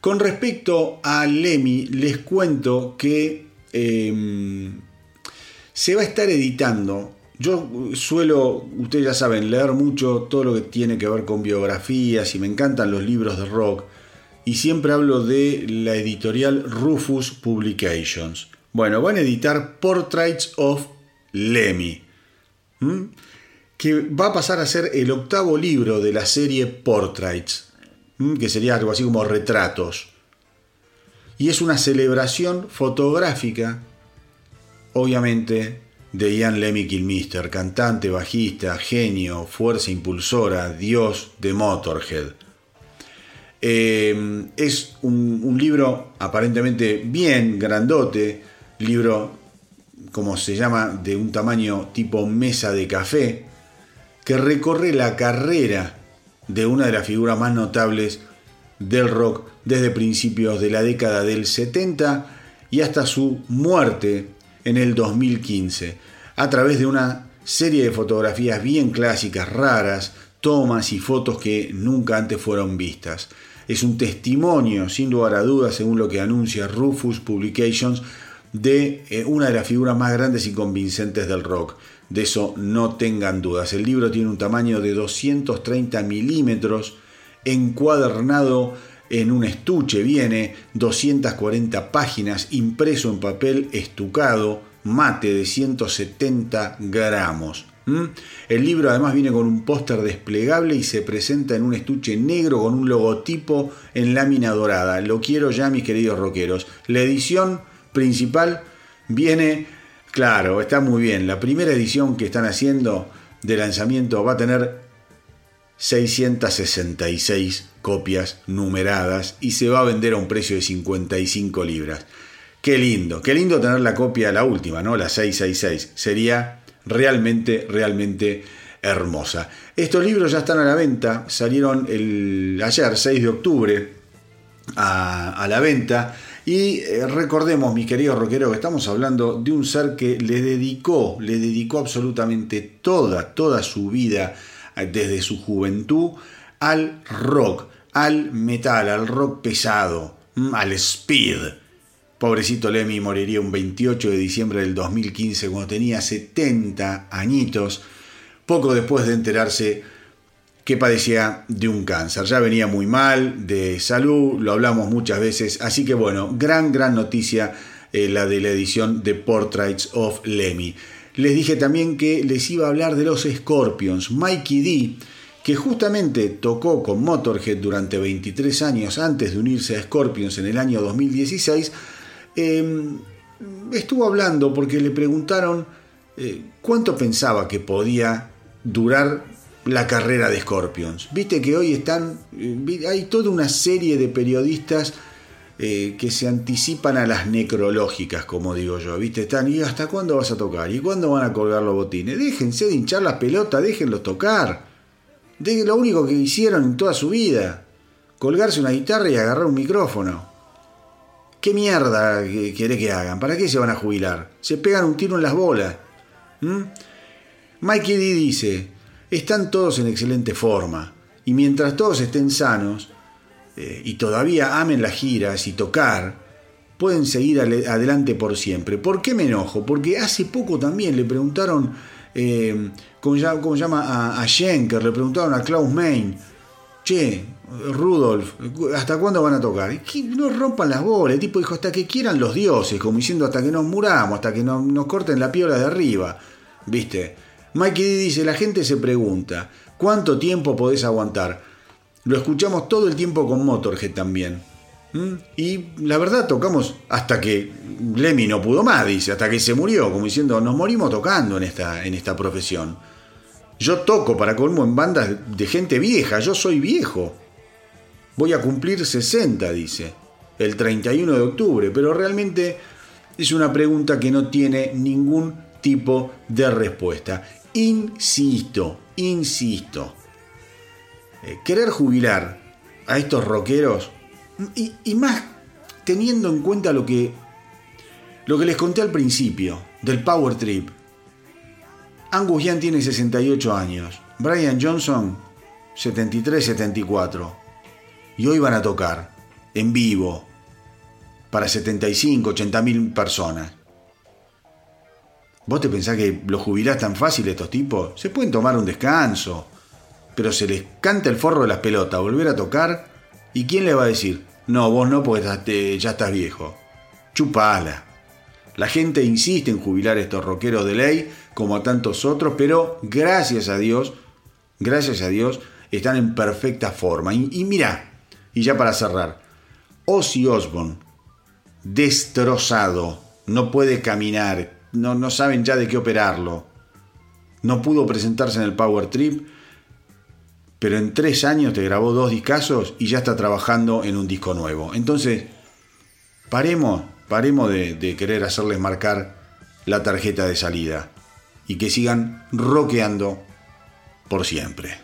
Con respecto a Lemmy, les cuento que em, se va a estar editando yo suelo, ustedes ya saben, leer mucho todo lo que tiene que ver con biografías y me encantan los libros de rock y siempre hablo de la editorial Rufus Publications. Bueno, van a editar Portraits of Lemmy, que va a pasar a ser el octavo libro de la serie Portraits, que sería algo así como retratos. Y es una celebración fotográfica, obviamente, de Ian Lemmy Kilmister, cantante, bajista, genio, fuerza impulsora, dios de Motorhead. Eh, es un, libro aparentemente bien grandote, libro como se llama de un tamaño tipo mesa de café, que recorre la carrera de una de las figuras más notables del rock desde principios de la década del 70 y hasta su muerte en el 2015, a través de una serie de fotografías bien clásicas, raras, tomas y fotos que nunca antes fueron vistas. Es un testimonio, sin lugar a dudas, según lo que anuncia Rufus Publications, de eh, una de las figuras más grandes y convincentes del rock. De eso no tengan dudas. El libro tiene un tamaño de 230 milímetros, encuadernado en un estuche, viene 240 páginas, impreso en papel estucado, mate de 170 gramos. El libro además viene con un póster desplegable y se presenta en un estuche negro con un logotipo en lámina dorada. Lo quiero ya, mis queridos rockeros. La edición principal viene, claro, está muy bien. La primera edición que están haciendo de lanzamiento va a tener 666 copias numeradas y se va a vender a un precio de 55 libras. Qué lindo, qué lindo tener la copia, la última, ¿no? La 666. Sería realmente, realmente hermosa. Estos libros ya están a la venta, salieron el, ayer, 6 de octubre, a, la venta. Y eh, recordemos, mis queridos rockeros, que estamos hablando de un ser que le dedicó, le dedicó absolutamente toda, toda su vida desde su juventud al rock, al metal, al rock pesado, mm, al speed. Pobrecito Lemmy moriría un 28 de diciembre del 2015 cuando tenía 70 añitos, poco después de enterarse que padecía de un cáncer. Ya venía muy mal de salud, lo hablamos muchas veces, así que bueno, gran, gran noticia eh, la de la edición de Portraits of Lemmy. Les dije también que les iba a hablar de los Scorpions. Mikey D, que justamente tocó con Motorhead durante 23 años antes de unirse a Scorpions en el año 2016, em, estuvo hablando porque le preguntaron eh, cuánto pensaba que podía durar la carrera de Scorpions. Viste que hoy están, eh, hay toda una serie de periodistas eh, que se anticipan a las necrológicas, como digo yo, ¿viste? Están, ¿y hasta cuándo vas a tocar? ¿Y cuándo van a colgar los botines? Déjense de hinchar las pelotas, déjenlos tocar. De lo único que hicieron en toda su vida, colgarse una guitarra y agarrar un micrófono. ¿Qué mierda quiere que hagan? ¿Para qué se van a jubilar? Se pegan un tiro en las bolas. ¿Mm? Mikey dice, están todos en excelente forma, y mientras todos estén sanos, eh, y todavía amen las giras y tocar, pueden seguir adelante por siempre. ¿Por qué me enojo? Porque hace poco también le preguntaron, eh, ¿cómo, llama? A, Schenker, le preguntaron a Klaus Main, che, Rudolf, ¿hasta cuándo van a tocar? No rompan las bolas, el tipo dijo, hasta que quieran los dioses, como diciendo, hasta que nos muramos, hasta que nos, nos corten la piola de arriba, ¿viste? Mikey D dice, la gente se pregunta, ¿cuánto tiempo podés aguantar? Lo escuchamos todo el tiempo con Motorhead también. ¿Mm? Y la verdad tocamos hasta que Lemmy no pudo más, dice, hasta que se murió, como diciendo, nos morimos tocando en esta, en esta profesión. Yo toco para colmo en bandas de gente vieja, yo soy viejo. Voy a cumplir 60, dice, el 31 de octubre, pero realmente es una pregunta que no tiene ningún tipo de respuesta. Insisto, insisto, eh, querer jubilar a estos rockeros, y, más teniendo en cuenta lo que, lo que les conté al principio del Power Trip. Angus Young tiene 68 años, Brian Johnson 73, 74. Y hoy van a tocar en vivo para 75, 80 mil personas. ¿Vos te pensás que los jubilás tan fácil estos tipos? Se pueden tomar un descanso, pero se les canta el forro de las pelotas, volver a tocar. ¿Y quién le va a decir? No, vos no, porque ya estás viejo. Chupala. La gente insiste en jubilar a estos rockeros de ley, como a tantos otros, pero gracias a Dios, gracias a Dios, están en perfecta forma. Y, y mira, y ya para cerrar, Ozzy Osbourne, destrozado, no puede caminar, no, no saben ya de qué operarlo. No pudo presentarse en el Power Trip, pero en tres años te grabó dos discazos y ya está trabajando en un disco nuevo. Entonces, paremos, paremos de, de querer hacerles marcar la tarjeta de salida y que sigan rockeando por siempre.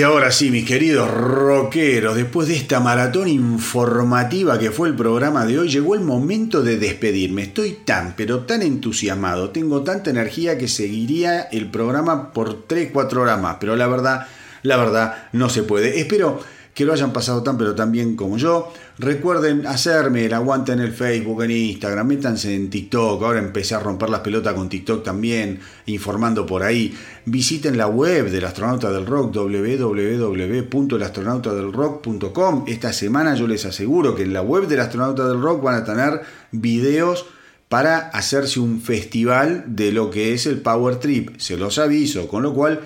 Y ahora sí, mis queridos rockeros, después de esta maratón informativa que fue el programa de hoy, llegó el momento de despedirme. Estoy tan, pero tan entusiasmado, tengo tanta energía que seguiría el programa por 3-4 horas más, pero la verdad, la verdad, no se puede. Espero que lo hayan pasado tan pero tan bien como yo. Recuerden hacerme el aguante en el Facebook, en Instagram, métanse en TikTok. Ahora empecé a romper las pelotas con TikTok también, informando por ahí. Visiten la web del Astronauta del Rock, www.elastronautadelrock.com. Esta semana yo les aseguro que en la web del Astronauta del Rock van a tener videos para hacerse un festival de lo que es el Power Trip. Se los aviso, con lo cual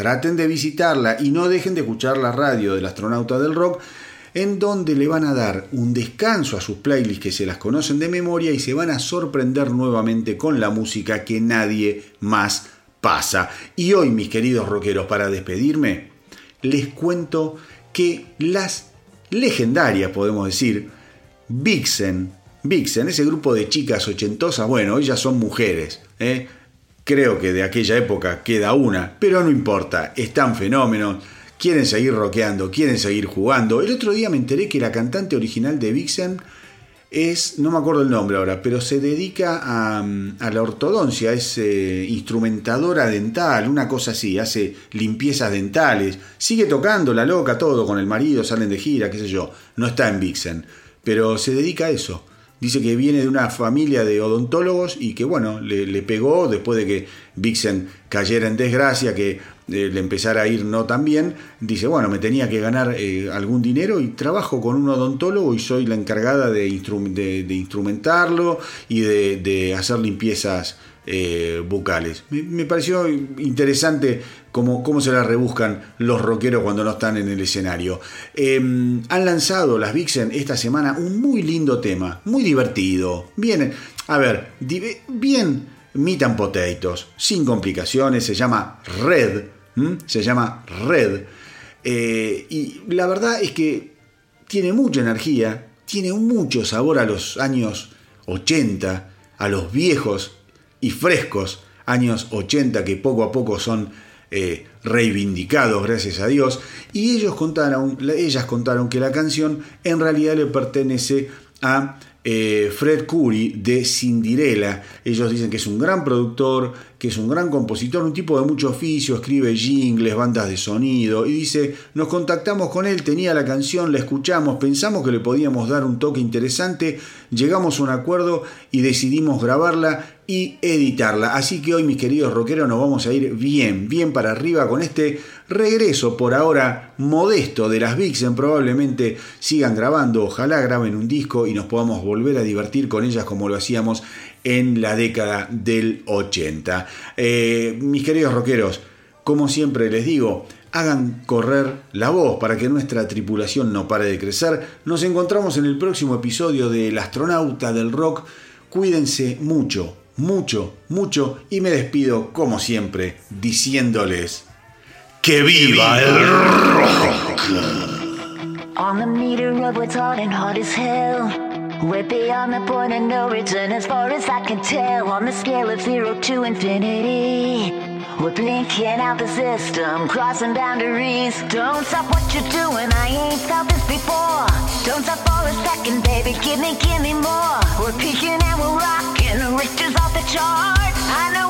Traten de visitarla y no dejen de escuchar la radio del astronauta del rock. en donde le van a dar un descanso a sus playlists que se las conocen de memoria y se van a sorprender nuevamente con la música que nadie más pasa. Y hoy, mis queridos rockeros, para despedirme, les cuento que las legendarias, podemos decir, Vixen, Vixen, ese grupo de chicas ochentosas, bueno, ellas son mujeres, ¿eh? Creo que de aquella época queda una, pero no importa, están fenómenos quieren seguir rockeando, quieren seguir jugando. El otro día me enteré que la cantante original de Vixen es, no me acuerdo el nombre ahora, pero se dedica a, la ortodoncia, es eh, instrumentadora dental, una cosa así, hace limpiezas dentales, sigue tocando la loca, todo con el marido, salen de gira, qué sé yo, no está en Vixen, pero se dedica a eso. Dice que viene de una familia de odontólogos y que bueno, le, pegó después de que Vixen cayera en desgracia, que eh, le empezara a ir no tan bien. Dice, bueno, me tenía que ganar eh, algún dinero y trabajo con un odontólogo y soy la encargada de, instrumentarlo y de hacer limpiezas eh, bucales. Me, pareció interesante cómo, cómo, se la rebuscan los rockeros cuando no están en el escenario. Em, han lanzado las Vixen esta semana un muy lindo tema, muy divertido. Bien, a ver, bien meat and potatoes, sin complicaciones, se llama Red. Se llama Red. Eh, y la verdad es que tiene mucha energía, tiene mucho sabor a los años 80, a los viejos y frescos años 80 que poco a poco son eh, reivindicados, gracias a Dios, y ellos contaron, ellas contaron que la canción en realidad le pertenece a eh, Fred Curry de Cinderella. Ellos dicen que es un gran productor, que es un gran compositor, un tipo de mucho oficio, escribe jingles, bandas de sonido, y dice, nos contactamos con él, tenía la canción, la escuchamos, pensamos que le podíamos dar un toque interesante, llegamos a un acuerdo y decidimos grabarla y editarla. Así que hoy, mis queridos rockeros, nos vamos a ir bien, bien para arriba con este regreso por ahora modesto de las Vixen. Probablemente sigan grabando, ojalá graben un disco y nos podamos volver a divertir con ellas como lo hacíamos en la década del 80. Eh, mis queridos rockeros, como siempre les digo, hagan correr la voz para que nuestra tripulación no pare de crecer. Nos encontramos en el próximo episodio de El astronauta del rock. Cuídense mucho, mucho, mucho y me despido como siempre diciéndoles que viva el rock. We're beyond the point of no return as far as I can tell on the scale of zero to infinity. We're blinking out the system, crossing boundaries. Don't stop what you're doing, I ain't felt this before. Don't stop for a second, baby, give me, give me more. We're peaking and we're rocking, and the riches off the charts. I know